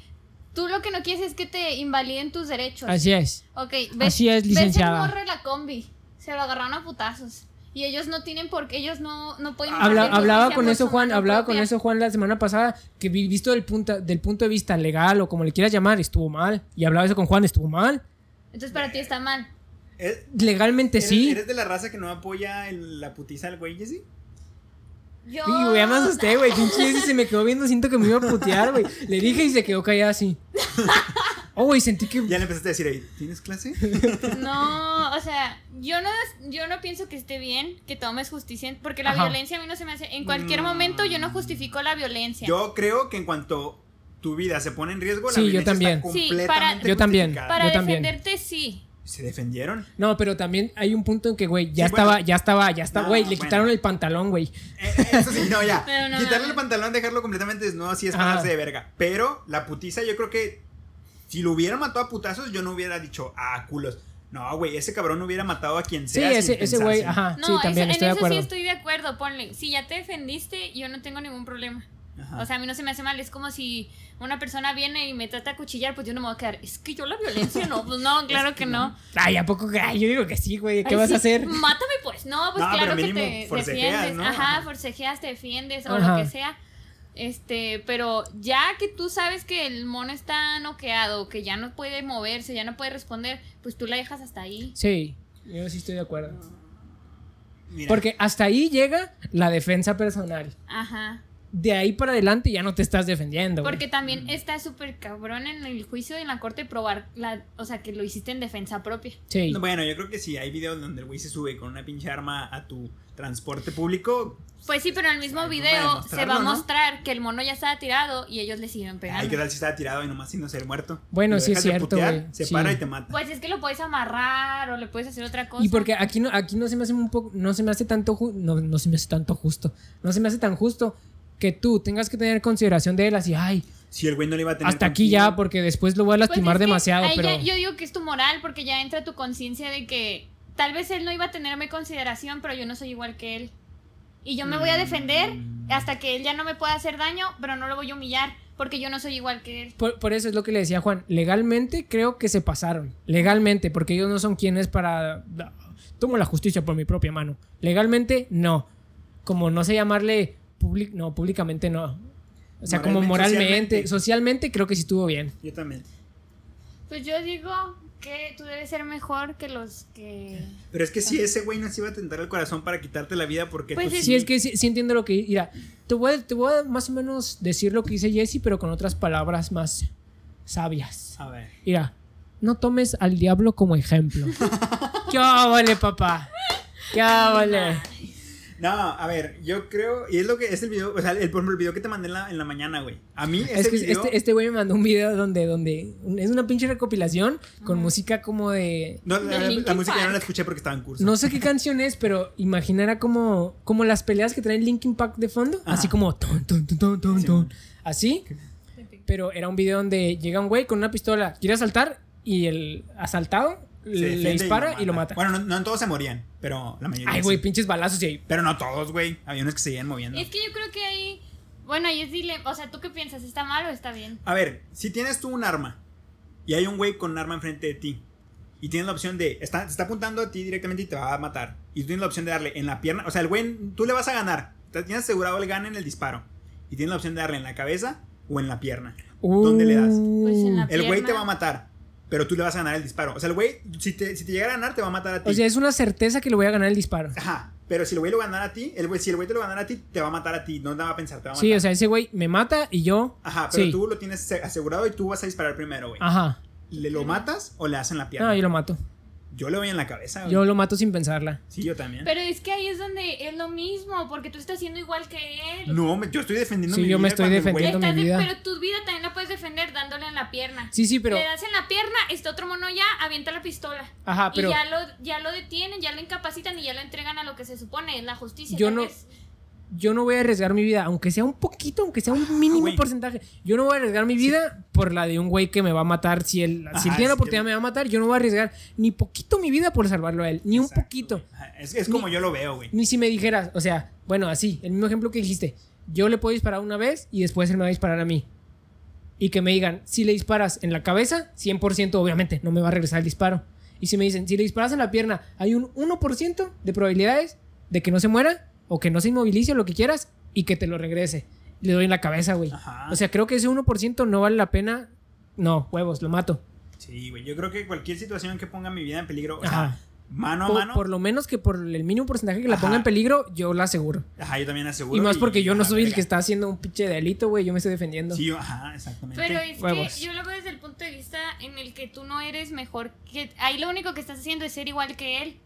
Tú lo que no quieres es que te invaliden tus derechos. Así es. Ok, ves, así es, licenciada. Ves el morro de la combi. Se lo agarraron a putazos. Y ellos no tienen por qué, ellos no, no pueden... hablaba con eso Juan, hablaba con eso Juan la semana pasada, que visto del punto, del punto de vista legal o como le quieras llamar, estuvo mal. Y hablaba eso con Juan, estuvo mal. Entonces para ti está mal. Legalmente sí. ¿Eres de la raza que no apoya la putiza al güey, Jessy? Yo. Y me asusté, güey. Pinche ese se me quedó viendo, siento que me iba a putear, güey. Le dije y se quedó callada así. Oh, güey, sentí que. Ya le empezaste a decir ahí, ¿tienes clase? No, o sea, yo no, yo no pienso que esté bien que tomes justicia, porque la violencia a mí no se me hace. En cualquier momento yo no justifico la violencia. Yo creo que en cuanto tu vida se pone en riesgo, la sí, violencia yo también. está completamente sí, para, yo también. Para yo defenderte, sí. ¿Se defendieron? No, pero también hay un punto en que, güey, ya, estaba, ya estaba, ya estaba, güey, le quitaron el pantalón, güey. Eh, eso sí, no, ya. Quitarle el pantalón, dejarlo completamente desnudo, así es pasarse de verga. Pero la putiza, yo creo que si lo hubiera matado a putazos, yo no hubiera dicho, ah, culos. No, güey, ese cabrón hubiera matado a quien sea. Sí, ese, ese güey, ajá. No, sí, también estoy en de acuerdo. eso sí estoy de acuerdo, ponle. Si ya te defendiste, yo no tengo ningún problema. O sea, a mí no se me hace mal. Es como si una persona viene y me trata de cuchillar, pues yo no me voy a quedar. Es que yo la violencia no. Pues no, claro que no. Ay, ¿a poco? Ay, yo digo que sí, güey. ¿Qué vas a hacer? Mátame, pues. No, pues claro que te defiendes. Ajá, forcejeas, te defiendes o lo que sea. Este, pero ya que tú sabes que el mono está noqueado, que ya no puede moverse, ya no puede responder, pues tú la dejas hasta ahí. Sí, yo sí estoy de acuerdo. Porque hasta ahí llega la defensa personal. Ajá. De ahí para adelante ya no te estás defendiendo. Porque también está súper cabrón en el juicio y en la corte probar, la, o sea, que lo hiciste en defensa propia. Sí. bueno, yo creo que sí, hay videos donde el güey se sube con una pinche arma a tu transporte público. Pues sí, pero en el mismo video se va a mostrar que el mono ya estaba tirado y ellos le siguen pegando. Ay, ¿qué tal si estaba tirado y nomás sin no ser muerto? Bueno, sí es cierto, Se para y te mata. Pues es que lo puedes amarrar o le puedes hacer otra cosa. Y porque aquí no, aquí no se me hace un poco, no se me hace tanto, no, no se me hace tanto justo, no se me hace tan justo que tú tengas que tener consideración de él así, ay, si el güey no le iba a tener hasta aquí ya porque después lo voy a lastimar pues demasiado pero yo digo que es tu moral porque ya entra tu conciencia de que tal vez él no iba a tenerme consideración pero yo no soy igual que él y yo me voy a defender hasta que él ya no me pueda hacer daño, pero no lo voy a humillar porque yo no soy igual que él. Por, eso es lo que le decía Juan. Legalmente creo que se pasaron. Legalmente, porque ellos no son quienes para... Tomo la justicia por mi propia mano. Legalmente, no. Como no sé llamarle... no, públicamente no. O sea, como moralmente, socialmente creo que sí estuvo bien. Yo también. Pues yo digo que tú debes ser mejor que los que. Pero es que si ese güey no se iba a tentar el corazón para quitarte la vida, porque pues sí, es que sí, entiendo lo que. Mira, te voy, a, te voy a más o menos decir lo que dice Jesse, pero con otras palabras más sabias. A ver. Mira, no tomes al diablo como ejemplo. ¿Qué vale, papá? ¿Qué vale? No, a ver, yo creo, y es lo que es el video, o sea, el, por ejemplo, el video que te mandé en la, en la mañana, güey. A mí es que este, este güey me mandó un video donde, donde es una pinche recopilación con música como de... No, la, música ya no la escuché porque estaba en curso. No sé qué canción es, pero imaginara como, como las peleas que traen Linkin Park de fondo, así como... Ton, ton, ton, ton, ton, así. Pero era un video donde llega un güey con una pistola, quiere asaltar y el asaltado le dispara y lo, mata. Bueno, no, en todos se morían, pero la mayoría. Ay, güey, pinches balazos y Pero no todos, güey. Había unos que se seguían moviendo. Es que yo creo que ahí. Bueno, ahí es dile. O sea, ¿tú qué piensas? ¿Está mal o está bien? A ver, si tienes tú un arma y hay un güey con un arma enfrente de ti y tienes la opción de. Está, está apuntando a ti directamente y te va a matar. Y tú tienes la opción de darle en la pierna. O sea, el güey, tú le vas a ganar. Tienes asegurado el gane en el disparo. Y tienes la opción de darle en la cabeza o en la pierna. ¿Dónde le das? Pues en la el güey te va a matar pero tú le vas a ganar el disparo. O sea, el güey, si te, si te llega a ganar, te va a matar a ti. O sea, es una certeza que le voy a ganar el disparo. Ajá. Pero si el güey lo va a ganar a ti, el güey, si el güey te lo va a ganar a ti, te va a matar a ti. No te va a pensar, te va a matar. Sí, o sea, ese güey me mata y yo. Ajá, pero tú lo tienes asegurado y tú vas a disparar primero, güey. Ajá. ¿Le lo matas o le hacen la pierna? No, yo lo mato. Yo le voy en la cabeza. Yo lo mato sin pensarla. Sí, yo también. Pero es que ahí es donde es lo mismo, porque tú estás haciendo igual que él. No, yo estoy defendiendo sí, yo me estoy defendiendo mi vida. pero tu vida también la puedes defender dándole en la pierna. Sí, sí, pero. Le das en la pierna, este otro mono ya avienta la pistola. Ajá, pero. Y ya lo, ya lo detienen, ya lo incapacitan y ya lo entregan a lo que se supone, es la justicia. Yo no yo no voy a arriesgar mi vida, aunque sea un poquito, aunque sea un ah, mínimo porcentaje. Yo no voy a arriesgar mi vida por la de un güey que me va a matar. Si él, si tiene la oportunidad me va a matar, yo no voy a arriesgar ni poquito mi vida por salvarlo a él. Ni un poquito. Es, como yo lo veo, güey. Ni si me dijeras, o sea, bueno, así, el mismo ejemplo que dijiste. Yo le puedo disparar una vez y después él me va a disparar a mí. Y que me digan, si le disparas en la cabeza, 100% obviamente no me va a regresar el disparo. Y si me dicen, si le disparas en la pierna, hay un 1% de probabilidades de que no se muera, o que no se inmovilice o lo que quieras y que te lo regrese. Le doy en la cabeza, güey. O sea, creo que ese 1% no vale la pena. No, huevos, lo mato. Sí, güey. Yo creo que cualquier situación que ponga mi vida en peligro, o sea, mano a mano. Por lo menos que por el mínimo porcentaje que la ponga en peligro, yo la aseguro. Ajá, yo también aseguro. Y más porque yo no soy el que está haciendo un pinche delito, güey. Yo me estoy defendiendo. Sí, ajá, exactamente. Pero es que yo lo veo desde el punto de vista en el que tú no eres mejor que. Ahí lo único que estás haciendo es ser igual que él.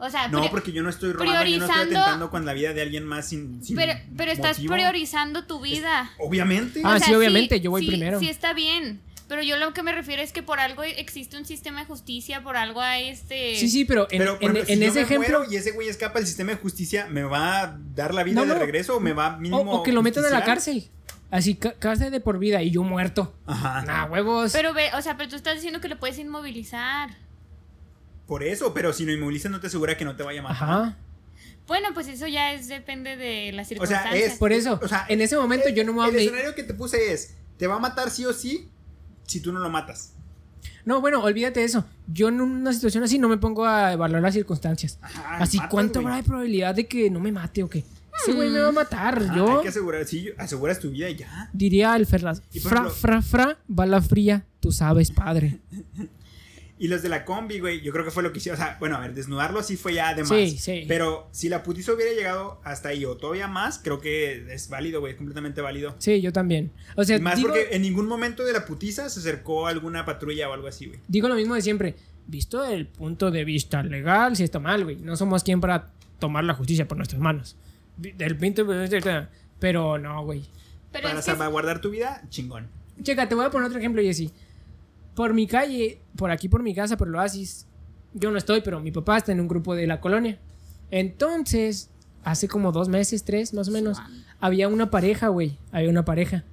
O sea, no, porque yo no estoy robando, yo no estoy atentando con la vida de alguien más sin. pero pero estás priorizando tu vida. obviamente. Ah, sí, obviamente, yo voy primero. Sí, está bien. Pero yo lo que me refiero es que por algo existe un sistema de justicia, por algo hay este. Sí, sí, pero en, en, ese ejemplo. y ese güey escapa del sistema de justicia, ¿me va a dar la vida de regreso o me va mínimo. O, que lo metan a la cárcel. Así, cárcel de por vida y yo muerto. Ajá. Nah, huevos. Pero ve, o sea, pero tú estás diciendo que lo puedes inmovilizar. Por eso, pero si no inmovilizas no te asegura que no te vaya a matar. Ajá. Bueno, pues eso ya es depende de las circunstancias. O sea, es por eso. O sea, en ese momento yo no me voy a. El escenario que te puse es: te va a matar sí o sí si tú no lo matas. No, bueno, olvídate de eso. Yo en una situación así no me pongo a evaluar las circunstancias. así, ¿cuánto habrá de probabilidad de que no me mate o qué? ese güey me va a matar. Ah, yo Hay que asegurar, sí, aseguras tu vida y ya. diría el por fra, fra, fra, bala fría, tú sabes, padre. Y los de la combi, güey, yo creo que fue lo que hicieron. O sea, bueno, a ver, desnudarlo sí fue ya de más. Sí, sí. Pero si la putiza hubiera llegado hasta ahí o todavía más, creo que es válido, güey, completamente válido. Sí, yo también. O sea, Y más digo, porque en ningún momento de la putiza se acercó alguna patrulla o algo así, güey. digo lo mismo de siempre. Visto el punto de vista legal, si está mal, güey. No somos quien para tomar la justicia por nuestras manos. Del punto de vista. Pero no, güey. Pero Para es salvaguardar tu vida, chingón. Checa, te voy a poner otro ejemplo, Jessy. Por mi calle, por aquí por mi casa, por el oasis, yo no estoy, pero mi papá está en un grupo de la colonia. Entonces, hace como dos meses, tres más o menos, había una pareja, güey. Había una pareja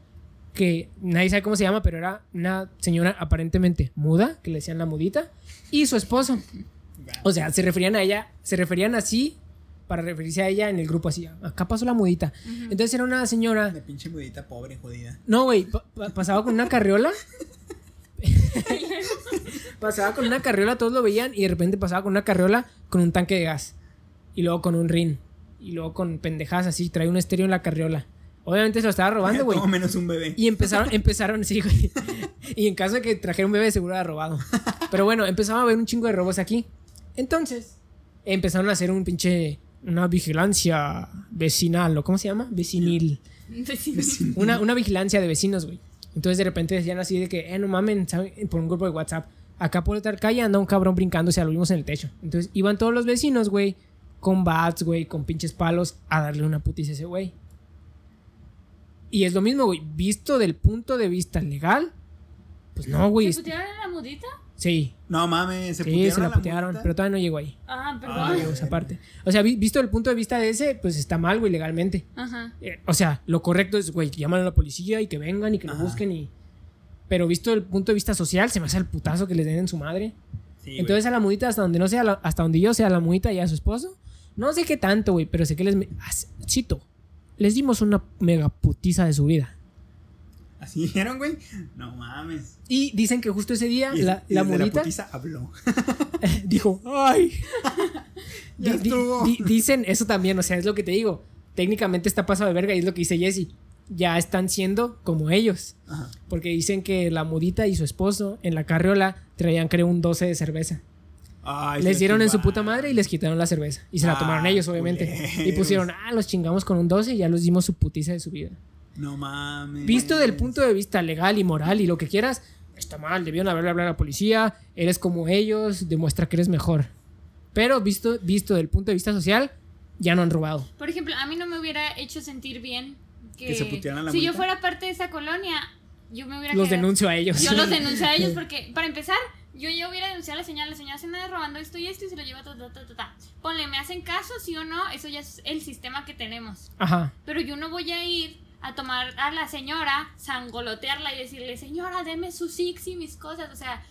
que nadie sabe cómo se llama, pero era una señora aparentemente muda, que le decían la mudita, y su esposo. O sea, se referían a ella, se referían así para referirse a ella en el grupo así. Acá pasó la mudita. Entonces era una señora Una pinche mudita pobre, jodida. no, güey, pa- pa- pasaba con una carriola. pasaba con una carriola, todos lo veían, y de repente pasaba con una carriola con un tanque de gas. Y luego con un rin. Y luego con pendejadas así, trae un estéreo en la carriola. Obviamente se lo estaba robando, güey. Todo menos un bebé. Y empezaron, empezaron, sí, güey. Y en caso de que trajera un bebé, seguro era robado. Pero bueno, empezaba a haber un chingo de robos aquí. Entonces, empezaron a hacer un pinche. Una vigilancia vecinal, ¿o cómo se llama? Vecinil. Una, una vigilancia de vecinos, güey. Entonces de repente decían así de que, eh, no mamen, ¿saben? por un grupo de WhatsApp. Acá por tal calle anda un cabrón sea, lo vimos en el techo. Entonces iban todos los vecinos, güey, con bats, güey, con pinches palos, a darle una putiza a ese güey. Y es lo mismo, güey, visto del punto de vista legal, pues no, güey. ¿Se es- putearon a la mudita? Sí, No mames, se sí, putearon se la la putearon, pero todavía no llegó ahí. Ah, Ah, perdón. No llegó esa parte. O sea, vi- visto del punto de vista de ese, pues está mal, güey, legalmente. Ajá. Eh, o sea, lo correcto es, güey, que llaman a la policía y que vengan y que lo busquen y... Pero visto el punto de vista social, se me hace el putazo que les den en su madre. Sí, güey. Entonces a la mudita, hasta donde no sea, la- hasta donde yo sea la mudita y a su esposo, no sé qué tanto, güey, pero sé que les... Cito, les dimos una mega putiza de su vida. ¿Así dijeron, güey? No mames. Y dicen que justo ese día Y, la, y la putiza habló. dijo, ¡ay! Ya Di- estuvo. di- dicen eso también, o sea, es lo que te digo. Técnicamente está pasado de verga y es lo que dice Jesse. Ya están siendo como ellos. Ajá. Porque dicen que la mudita y su esposo en la carriola traían, creo, un 12 de cerveza. Ay, les dieron en su puta madre y les quitaron la cerveza. Y se la Ah, tomaron ellos, obviamente. culeros. Y pusieron, ah, los chingamos con un 12 y ya los dimos su putiza de su vida. No mames. Visto del punto de vista legal y moral y lo que quieras, está mal. Debieron haberle hablado a la policía. Eres como ellos, demuestra que eres mejor. Pero visto, visto del punto de vista social, ya no han robado. Por ejemplo, a mí no me hubiera hecho sentir bien que, Que se putearan a la si yo mudita. fuera parte de esa colonia, yo me hubiera Los quedado- denuncio a ellos. Yo los denuncio a ellos porque, para empezar, yo ya hubiera denunciado a la señora, la señora se anda robando esto y esto y se lo lleva ta, ta, ta, ta, ta. Ponle, ¿me hacen caso, sí o no? Eso ya es el sistema que tenemos. Ajá. Pero yo no voy a ir a tomar a la señora, sangolotearla y decirle, señora, deme su six y mis cosas. O sea,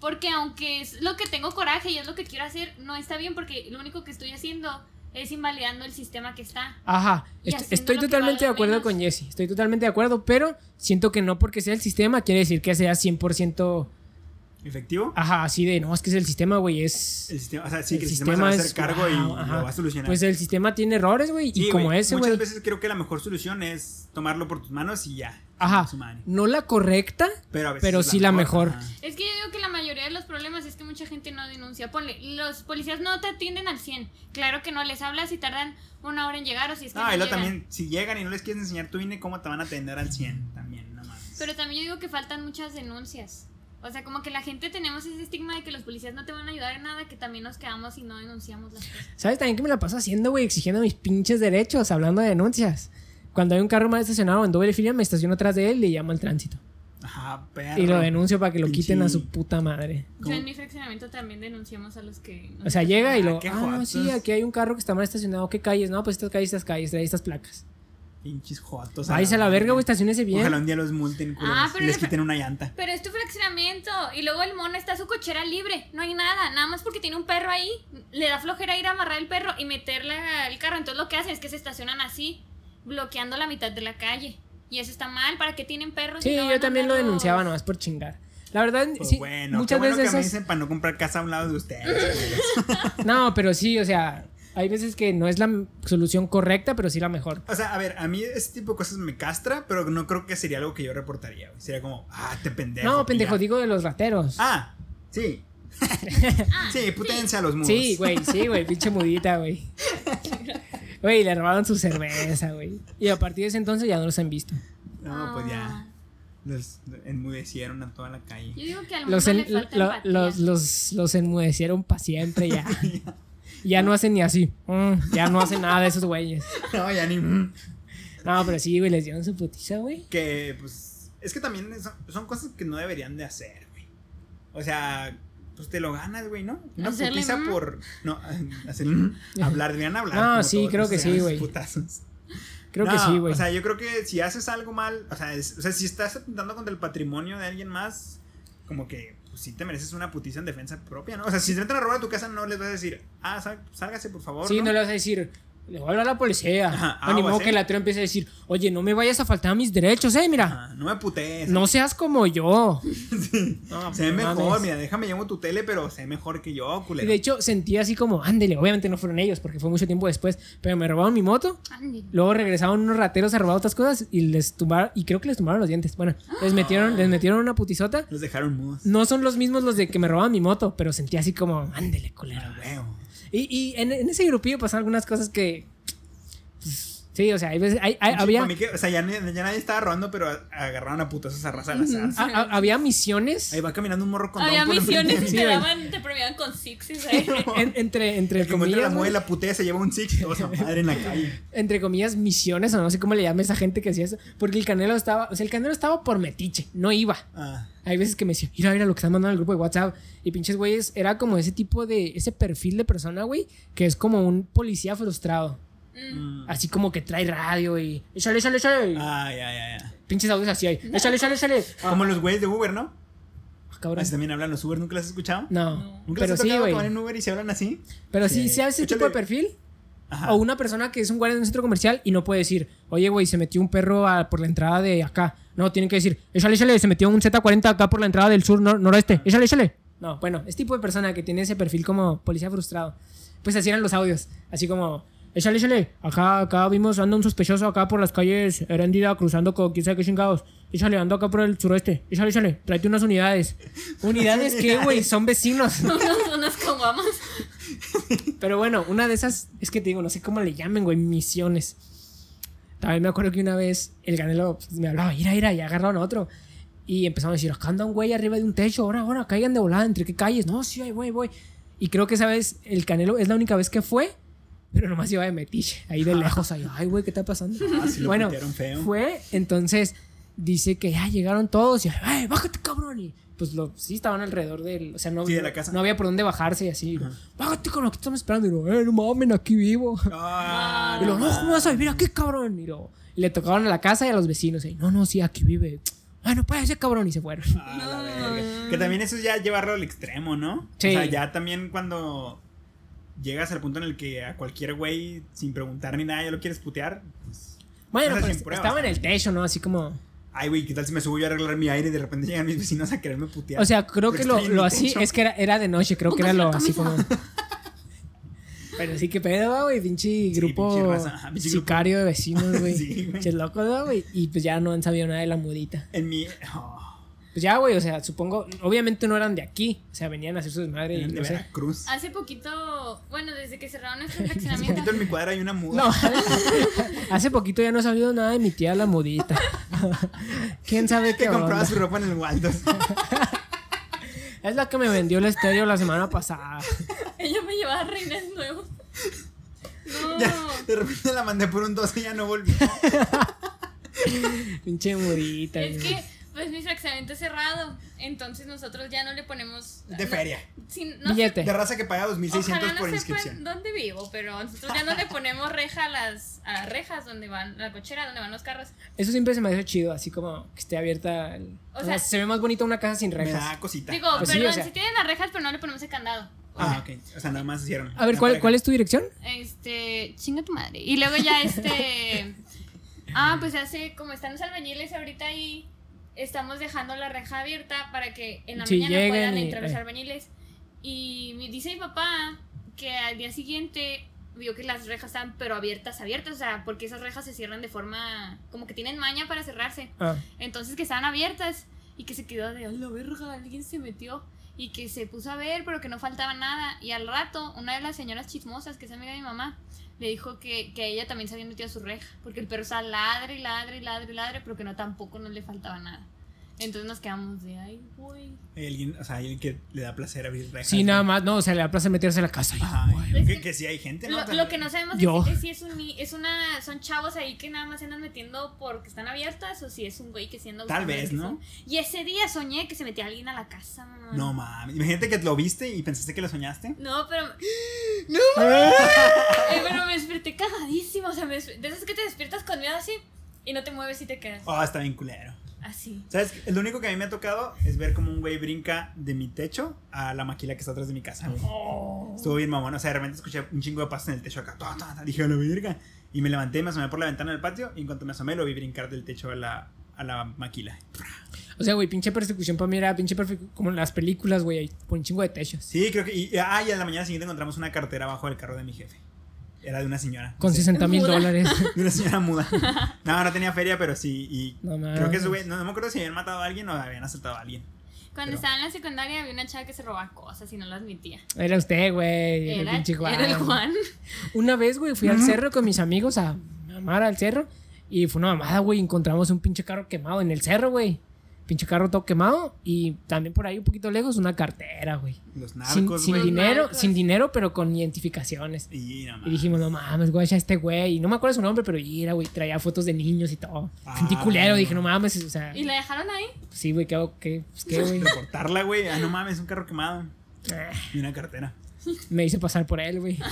porque aunque es lo que tengo coraje y es lo que quiero hacer, no está bien porque lo único que estoy haciendo es invalidando el sistema que está. Ajá. Estoy totalmente de acuerdo menos. con Jesse. Estoy totalmente de acuerdo, pero siento que no porque sea el sistema quiere decir que sea 100%. ¿Efectivo? Ajá, así de no, es que es el sistema, güey. Es. El sistema, o sea, sí, El que el sistema, se va a hacer es- cargo y, wow, y ajá. lo va a solucionar. Pues el sistema tiene errores, güey. Sí, y como güey, ese, Muchas güey. veces creo que la mejor solución es tomarlo por tus manos y ya. Ajá. No la correcta, Pero, a veces pero sí la mejor. ajá. Es que yo digo que la mayoría de los problemas es que mucha gente no denuncia. Ponle, los policías no te atienden al 100. Claro que no, les hablas y tardan una hora en llegar o si es que No, no y luego llegan. también, si llegan y no les quieres enseñar tu INE, ¿cómo te van a atender al 100? También, no mames. Pero también yo digo que faltan muchas denuncias. O sea, como que la gente tenemos ese estigma de que los policías no te van a ayudar en nada, que también nos quedamos y no denunciamos las cosas. ¿Sabes también que me la paso haciendo, güey? Exigiendo mis pinches derechos, hablando de denuncias. Cuando hay un carro mal estacionado en doble fila, me estaciono atrás de él y le llamo al tránsito. Ajá, perro. Y lo denuncio para que lo quiten a su puta madre. Yo en mi fraccionamiento también denunciamos a los que... O sea, llega y Ah, lo. qué Ah, jotos. sí, aquí hay un carro que está mal estacionado. ¿Qué calles? No, pues estas calles, estas calles, trae estas placas. Pinches jotos. Váyase a la verga, güey, estacionese bien. Ojalá un día los multen, culeros, Ah, pero y les quiten una llanta. Pero es tu fraccionamiento. Y luego el mono está su cochera libre. No hay nada. Nada más porque tiene un perro ahí. Le da flojera ir a amarrar el perro y meterle al carro. Entonces lo que hacen es que se estacionan así, bloqueando la mitad de la calle. Y eso está mal. ¿Para qué tienen perros? Sí, y no van yo también lo denunciaba nomás por chingar. La verdad, Pues sí, bueno, muchas qué bueno veces que me dicen para no comprar casa a un lado de ustedes. No, pero sí, o sea, hay veces que no es la solución correcta, pero sí la mejor. O sea, a ver, a mí ese tipo de cosas me castra, pero no creo que sería algo que yo reportaría. güey. Sería como, ah, te pendejo. No, pendejo, ya. digo de los rateros. Ah, sí. sí, putense a los mudos. Sí, güey, sí, güey, pinche mudita, güey. Güey, le robaron su cerveza, güey. Y a partir de ese entonces ya no los han visto. No, pues ya. Ah. Los enmudecieron a toda la calle. Yo digo que al mundo Los, le en- falta lo- los, los, los enmudecieron para siempre ya. Ya no hacen ni así. Mm, ya no hacen nada de esos güeyes. No, ya ni. mm. No, pero sí, güey, les dieron su putiza, güey. Que, pues. Es que también son, son cosas que no deberían de hacer, güey. O sea, pues te lo ganas, güey, ¿no? Una Hacerle, putiza mm. por. No, hacer. mm, hablar, deberían hablar. No, sí, todos, creo que sí, güey. putazos. Creo que No, sí, güey. O sea, yo creo que si haces algo mal, o sea, es- o sea, si estás atentando contra el patrimonio de alguien más, como que pues, sí te mereces una putiza en defensa propia, ¿no? O sea, si te entran a robar a tu casa, no les vas a decir, ah, sálgase, por favor. Sí, ¿no? no le vas a decir, le voy a hablar a la policía. Ajá, o ni modo aguas, que la tía empiece a decir, oye, no me vayas a faltar a mis derechos, eh, mira. Ajá, no me putees. No seas como yo. No, Se ve no mejor, mames. mira, déjame llamo tu tele, pero sé mejor que yo, Y culero. de hecho sentí así como, ándele, obviamente no fueron ellos porque fue mucho tiempo después, pero me robaron mi moto, Ande. luego regresaron unos rateros a robar otras cosas y les tumbaron, y creo que les tumbaron los dientes. Bueno, les metieron, les metieron una putizota. Los dejaron mudos. No son los mismos los de que me robaban mi moto, pero sentí así como, ándele, culero. Ah. Y, y en, en ese grupillo pasaron algunas cosas que... sí, o sea, hay veces, hay- hay- Sí, había, para mí que- o sea, ya, nadie estaba robando, pero agarraron a putazos a raza a- había misiones Ahí va caminando un morro con Había misiones y Sí, te daban, te premiaban con sixes ahí. en- entre, entre El que muestra la comillas, mueve la putea se lleva un six y todos a madre en la calle. entre comillas, misiones, o no sé cómo le llama esa gente que hacía eso, porque el canelo estaba, o sea, el canelo estaba por metiche, no iba. Ah, Hay veces que me decía, mira, mira lo que están mandando al grupo de WhatsApp. Y pinches güeyes, era como ese tipo de, ese perfil de persona, güey, que es como un policía frustrado. Mm. Así como que trae radio y. Échale, échale, échale. Ah, ya, ya, ya. Pinches audios así ahí. Échale, échale, échale. Ah, Como los güeyes de Uber, ¿no? ah, cabrón. Así también hablan los Uber, ¿nunca los has escuchado? No. ¿Nunca Pero les ha sí, güey. en Uber y se hablan así? Pero sí, Sí. se hace ese tipo de perfil. Ajá. O una persona que es un guardia de un centro comercial y no puede decir, oye, güey, se metió un perro a- por la entrada de acá. No, tienen que decir, échale, échale, se metió un Z40 acá por la entrada del sur nor- noroeste. Échale, échale. No, bueno, es tipo de persona que tiene ese perfil como policía frustrado. Pues así eran los audios. Así como, échale, échale. Acá, acá vimos, anda un sospechoso acá por las calles Heréndida cruzando con quién sabe qué chingados. Échale, ando acá por el suroeste. Échale, échale. Tráete unas unidades. ¿Unidades qué, güey? Son vecinos. Unos caguamas. Pero bueno, una de esas, es que te digo, no sé cómo le llamen, güey, misiones. También me acuerdo que una vez el ganelo pues, me hablaba, ira, ira, y agarraron a otro. Y empezaron a decir, acá anda un güey arriba de un techo, ahora, ahora, caigan de volada, ¿entre qué calles? No, sí, ahí voy, voy. Y creo que esa vez el canelo es la única vez que fue, pero nomás iba de metiche, ahí de lejos, ahí, ay, güey, ¿qué está pasando? Ah, sí lo bueno, feo. fue, entonces dice que ya llegaron todos y, ay, bájate, cabrón. Y pues lo, sí estaban alrededor del, o sea, no, Sí, de la casa. no había por dónde bajarse y así. y lo, Bájate con lo que estamos esperando. Y lo, eh, no mames, aquí vivo. Ah, Y lo, no, ¿cómo vas a vivir aquí, cabrón? Y lo, y le tocaron a la casa y a los vecinos. Y, no, no, sí, aquí vive. Ay, no puede ser, cabrón. Y se fueron. Ah, la verga. Que también eso es ya llevarlo al extremo, ¿no? Sí. O sea, ya también cuando llegas al punto en el que a cualquier güey, sin preguntar ni nada, ya lo quieres putear. Pues, Bueno, pues pruebas, estaba en el techo, ¿no? Así como. ay, güey, ¿qué tal si me subo yo a arreglar mi aire y de repente llegan mis vecinos a quererme putear? O sea, creo que lo, lo así es que era, era de noche. Creo que era lo así como. Pero sí, que pedo, güey. Pinche grupo pinche raza, ajá, pinche grupo. sicario de vecinos, güey. Sí, güey. Pinches locos, ¿no, güey. Y pues ya no han sabido nada de la mudita. En mi. oh, Pues ya, güey, o sea, supongo. Obviamente no eran de aquí. O sea, venían a hacer su desmadre y no sé. Veracruz. Hace poquito, bueno, desde que cerraron Hace fraccionamiento. poquito en mi cuadra hay una muda. No, hace poquito ya no he sabido nada de mi tía la mudita. ¿Quién sabe que qué compraba onda? su ropa en el Waldos. Es la que me vendió el estéreo la semana pasada. Ella me llevaba reines nuevos. No. Ya, de repente la mandé por un 12 y ya no volví. Pinche mudita. Es que, pues mi fraccionamiento es cerrado. Entonces nosotros ya no le ponemos. De no- feria. sin- no sé- Billete. De raza que paga Ojalá 2600 no por inscripción. dónde vivo, pero nosotros ya no le ponemos reja a las, a las rejas donde van, a la cochera donde van los carros. Eso siempre se me ha hecho chido, así como que esté abierta. el- O o sea, sea, se ve más bonita una casa sin Me rejas. da cosita. Digo, Pues sí, perdón, o sea. si tienen las rejas, pero no le ponemos el candado. Ah, ok. O sea, nada más hicieron. A ver, ¿cuál, ¿cuál es tu dirección? Este, chinga tu madre. Y luego ya este. ah, pues hace, como están los albañiles ahorita ahí, estamos dejando la reja abierta para que en la Sí, mañana puedan entrar los eh. albañiles. Y me dice mi papá que al día siguiente vio que las rejas estaban pero abiertas, abiertas, o sea, porque esas rejas se cierran de forma como que tienen maña para cerrarse. Ah. Entonces que estaban abiertas y que se quedó de, "A la verga, alguien se metió." Y que se puso a ver, pero que no faltaba nada. Y al rato, una de las señoras chismosas, que es amiga de mi mamá, le dijo que, que ella también se había metido a su reja. Porque el perro estaba ladre y ladre y ladre y ladre, pero que no tampoco no le faltaba nada. Entonces nos quedamos de, ay, güey. Hay alguien, o sea, hay alguien que le da placer abrir rejas. Sí, nada más, no, o sea, le da placer meterse a la casa. y- Ajá, Es que, que- sí hay gente, ¿no? Lo, lo que no sabemos Yo. es, si es, un, ni- es una, son chavos ahí que nada más se andan metiendo porque están abiertas o si es un güey que siendo Tal vez, ¿no? Y ese día soñé que se metía alguien a la casa, mamá. No mames. Imagínate que lo viste y pensaste que lo soñaste. No, pero. ¡No! Eh, pero me desperté cagadísimo. O sea, me desper- de esas que te despiertas con miedo así y no te mueves y te quedas Oh, está bien culero. Así. ¿Sabes? Lo único que a mí me ha tocado es ver como un güey brinca de mi techo a la maquila que está atrás de mi casa, güey. Estuvo bien mamón. O sea, de repente escuché un chingo de pasos en el techo acá. ta, ta, ta. Dije, a la verga. Y me levanté, me asomé por la ventana del patio. Y en cuanto me asomé, lo vi brincar del techo a la, a la maquila. O sea, güey, pinche persecución para mí era pinche persecución como en las películas, güey, ahí, con un chingo de techos. Sí, creo que. Y, ah, y a la mañana siguiente encontramos una cartera abajo del carro de mi jefe. Era de una señora. Con Sí, 60 mil dólares. De una señora muda. No, no tenía feria, pero sí. Y No mames. creo que güey. No, no me acuerdo si habían matado a alguien o habían asaltado a alguien. Cuando Pero- estaba en la secundaria había una chava que se robaba cosas y no las admitía. Era usted, güey. Era, el Juan. era el Juan. Una vez, güey, fui al cerro con mis amigos a mamar al cerro. Y fue una mamada, güey. Encontramos un pinche carro quemado en el cerro, güey. Pinche carro todo quemado. Y también por ahí un poquito lejos una cartera, güey. Los Sin, narcos, sin güey. dinero, narcos. sin dinero, pero con identificaciones. Y, no, Y dijimos, no mames, güey, ya este güey. Y no me acuerdo su nombre, pero mira, güey, traía fotos de niños y todo. Ah. Sentí culero, dije, no mames, o sea. ¿Y la dejaron ahí? Sí, güey, ¿qué hago? ¿Qué? Pues, ¿qué, güey? Reportarla, güey. Ah, no mames, un carro quemado. Ah, Y una cartera. Me hice pasar por él, güey.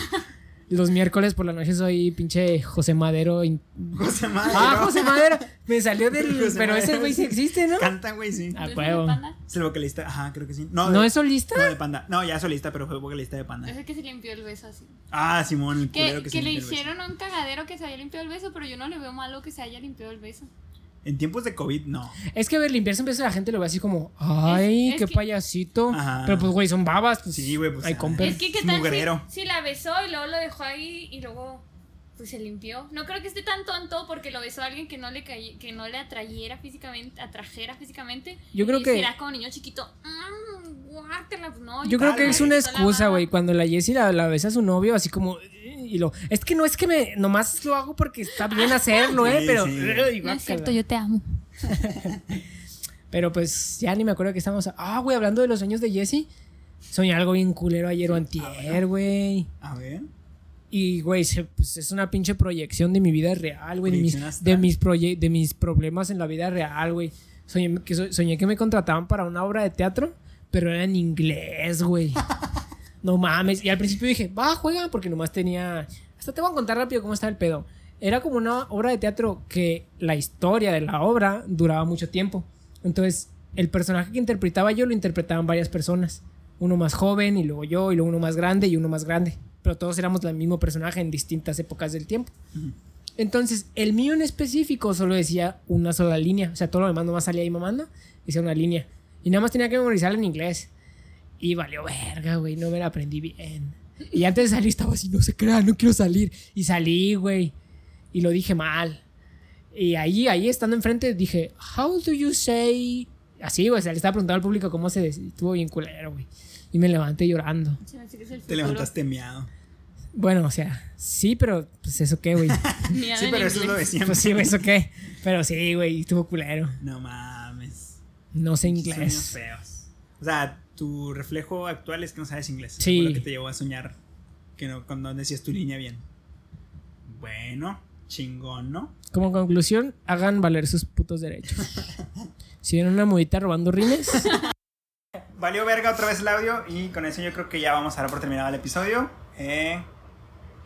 Los miércoles por la noche soy pinche José Madero. in- José Madero. Ah, José Madero. Me salió del. José pero ese güey sí existe, ¿no? Canta, güey, sí. Ah, ¿No es huevo. de Panda? Es el vocalista. Ajá, creo que sí. No, ¿No de- es solista? No, de Panda. No, ya es solista, pero fue vocalista de Panda. Es el que se limpió el beso así. Ah, Simón, el Que, que, que se le limpió el beso. hicieron un cagadero que se haya limpiado el beso, pero yo no le veo malo que se haya limpiado el beso. En tiempos de COVID, no. Es que a ver, limpiarse un beso la gente lo ve así como, ay, Es- es qué que- payasito. Ajá. Pero pues, güey, son babas. Pues, Sí, güey, pues, Hay comper. Es que qué tal si, si la besó y luego lo dejó ahí y luego pues se limpió. No creo que esté tan tonto porque lo besó a alguien que no le caí- que no le atrayera físicamente, atrajera físicamente. Yo creo y que- será como niño chiquito. "Mm, guácala", pues no, Yo creo que vez. es una excusa, güey. Cuando la Jessie la, la besa a su novio, así como. Y lo. Es que no es que me. Nomás lo hago porque está bien hacerlo, ¿eh? Sí, Pero. sí. No es cierto, yo te amo. Pero pues ya ni me acuerdo que estábamos. Ah, güey, hablando de los sueños de Jesse. Soñé algo bien culero ayer o antier, güey. A ver. Y, güey, se- pues, es una pinche proyección de mi vida real, güey. De mis, de, mis proye- de mis problemas en la vida real, güey. Soñé que, so- soñé que me contrataban para una obra de teatro, pero era en inglés, güey. no mames. Y al principio dije, va, juega, porque nomás tenía... Hasta te voy a contar rápido cómo está el pedo. Era como una obra de teatro que la historia de la obra duraba mucho tiempo. Entonces, el personaje que interpretaba yo lo interpretaban varias personas. Uno más joven y luego yo y luego uno más grande y uno más grande. Pero todos éramos el mismo personaje en distintas épocas del tiempo. Entonces, el mío en específico solo decía una sola línea. O sea, todo lo demás nomás salía ahí mamando. Decía una línea. Y nada más tenía que memorizarla en inglés. Y valió verga, güey. No me la aprendí bien. Y antes de salir estaba así, no se crea, no quiero salir. Y salí, güey. Y lo dije mal. Y ahí, ahí estando enfrente, dije, How do you say? Así, güey. O sea, le estaba preguntando al público cómo se. Estuvo bien culero, güey. Y me levanté llorando. Te levantaste miado. Bueno, o sea, sí, pero pues eso qué, güey. Miado Sí, pero eso es lo de siempre. Pues sí, güey, eso qué. Pero sí, güey, estuvo culero. No mames. No sé Sueños inglés. feos. O sea, tu reflejo actual es que no sabes inglés. Sí. fue lo que te llevó a soñar. Que no, cuando decías tu línea bien. Bueno, chingón, ¿no? Como conclusión, hagan valer sus putos derechos. Si ven una mudita robando rines, Valió verga otra vez el audio y con eso yo creo que ya vamos a dar por terminado el episodio. Eh,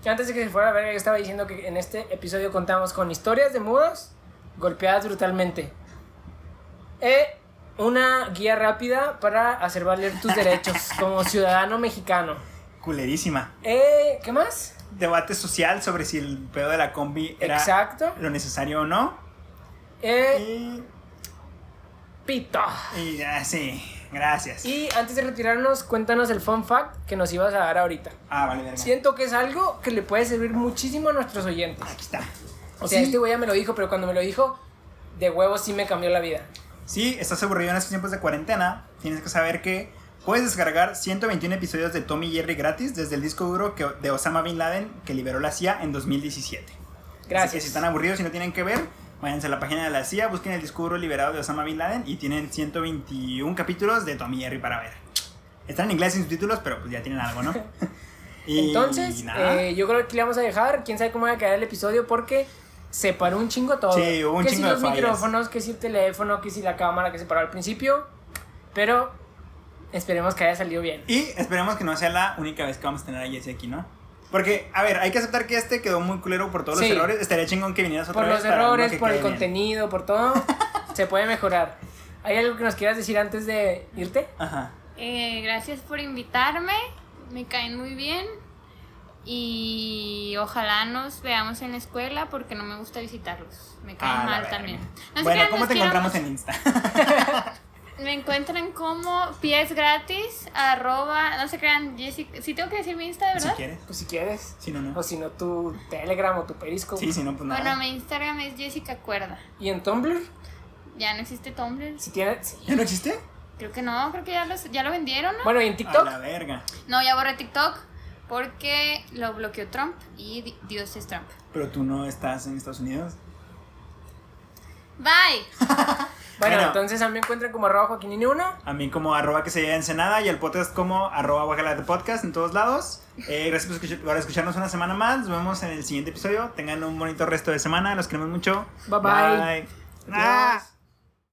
antes de que se fuera a ver, yo estaba diciendo que en este episodio contamos con historias de mudos golpeadas brutalmente. E una guía rápida para hacer valer tus derechos como ciudadano mexicano. culerísima. Eh, ¿Qué más? Debate social sobre si el pedo de la combi era Exacto. lo necesario o no. Eh, Y, pito. y ya, sí. Gracias. Y antes de retirarnos, cuéntanos el fun fact que nos ibas a dar ahorita. Ah, vale, verga. Siento que es algo que le puede servir muchísimo a nuestros oyentes. Aquí está. O sea, Sí. este güey ya me lo dijo, pero cuando me lo dijo, de huevo sí me cambió la vida. Si estás aburrido en estos tiempos de cuarentena, tienes que saber que puedes descargar 121 episodios de Tommy Jerry gratis desde el disco duro que- de Osama Bin Laden que liberó la CIA en 2017. Así que Gracias. si están aburridos y no tienen que ver, váyanse a la página de la CIA, busquen el disco duro liberado de Osama Bin Laden y tienen 121 capítulos de Tommy Jerry para ver. Están en inglés sin subtítulos, pero pues ya tienen algo, ¿no? Y Entonces, eh, yo creo que le vamos a dejar. Quién sabe cómo va a quedar el episodio porque se paró un chingo todo. Sí, hubo un que chingo si de los fallas. micrófonos, que si el teléfono, que si la cámara que se paró al principio. Pero esperemos que haya salido bien. Y esperemos que no sea la única vez que vamos a tener a Jesse aquí, ¿no? Porque, a ver, hay que aceptar que este quedó muy culero por todos Sí. los errores. Estaría chingón que vinieras otra Por vez. los para uno errores, por el bien. contenido, por todo, se puede mejorar. ¿Hay algo que nos quieras decir antes de irte? Ajá. Eh, gracias por invitarme, me caen muy bien y ojalá nos veamos en la escuela porque no me gusta visitarlos, me caen Ah, mal también. No bueno, ¿cómo te encontramos en Insta? Me encuentran como pies gratis, arroba, no se crean, Jessica, si tengo que decir mi Insta, si ¿verdad? quieres. Pues si quieres. Si no, no. O si no, tu Telegram o tu Periscope. Sí, si no, pues nada. Bueno, mi Instagram es Jessica Cuerda. ¿Y en Tumblr? Ya no existe Tumblr. Si tienes. sí. ¿Ya no existe? Creo que no, creo que ya, los, ya lo vendieron, ¿no? Bueno, ¿y en A TikTok? la verga. No, ya borré TikTok porque lo bloqueó Trump y di- Dios es Trump. Pero tú no estás en Estados Unidos. Bye. Bueno, Bueno. entonces a mí me encuentran como arroba Joaquín 1 A mí como arroba que se llama Ensenada y el podcast como arroba Guacala de Podcast en todos lados. Eh, gracias por, escuchar- por escucharnos una semana más. Nos vemos en el siguiente episodio. Tengan un bonito resto de semana. Los queremos mucho. Bye, bye. Ah.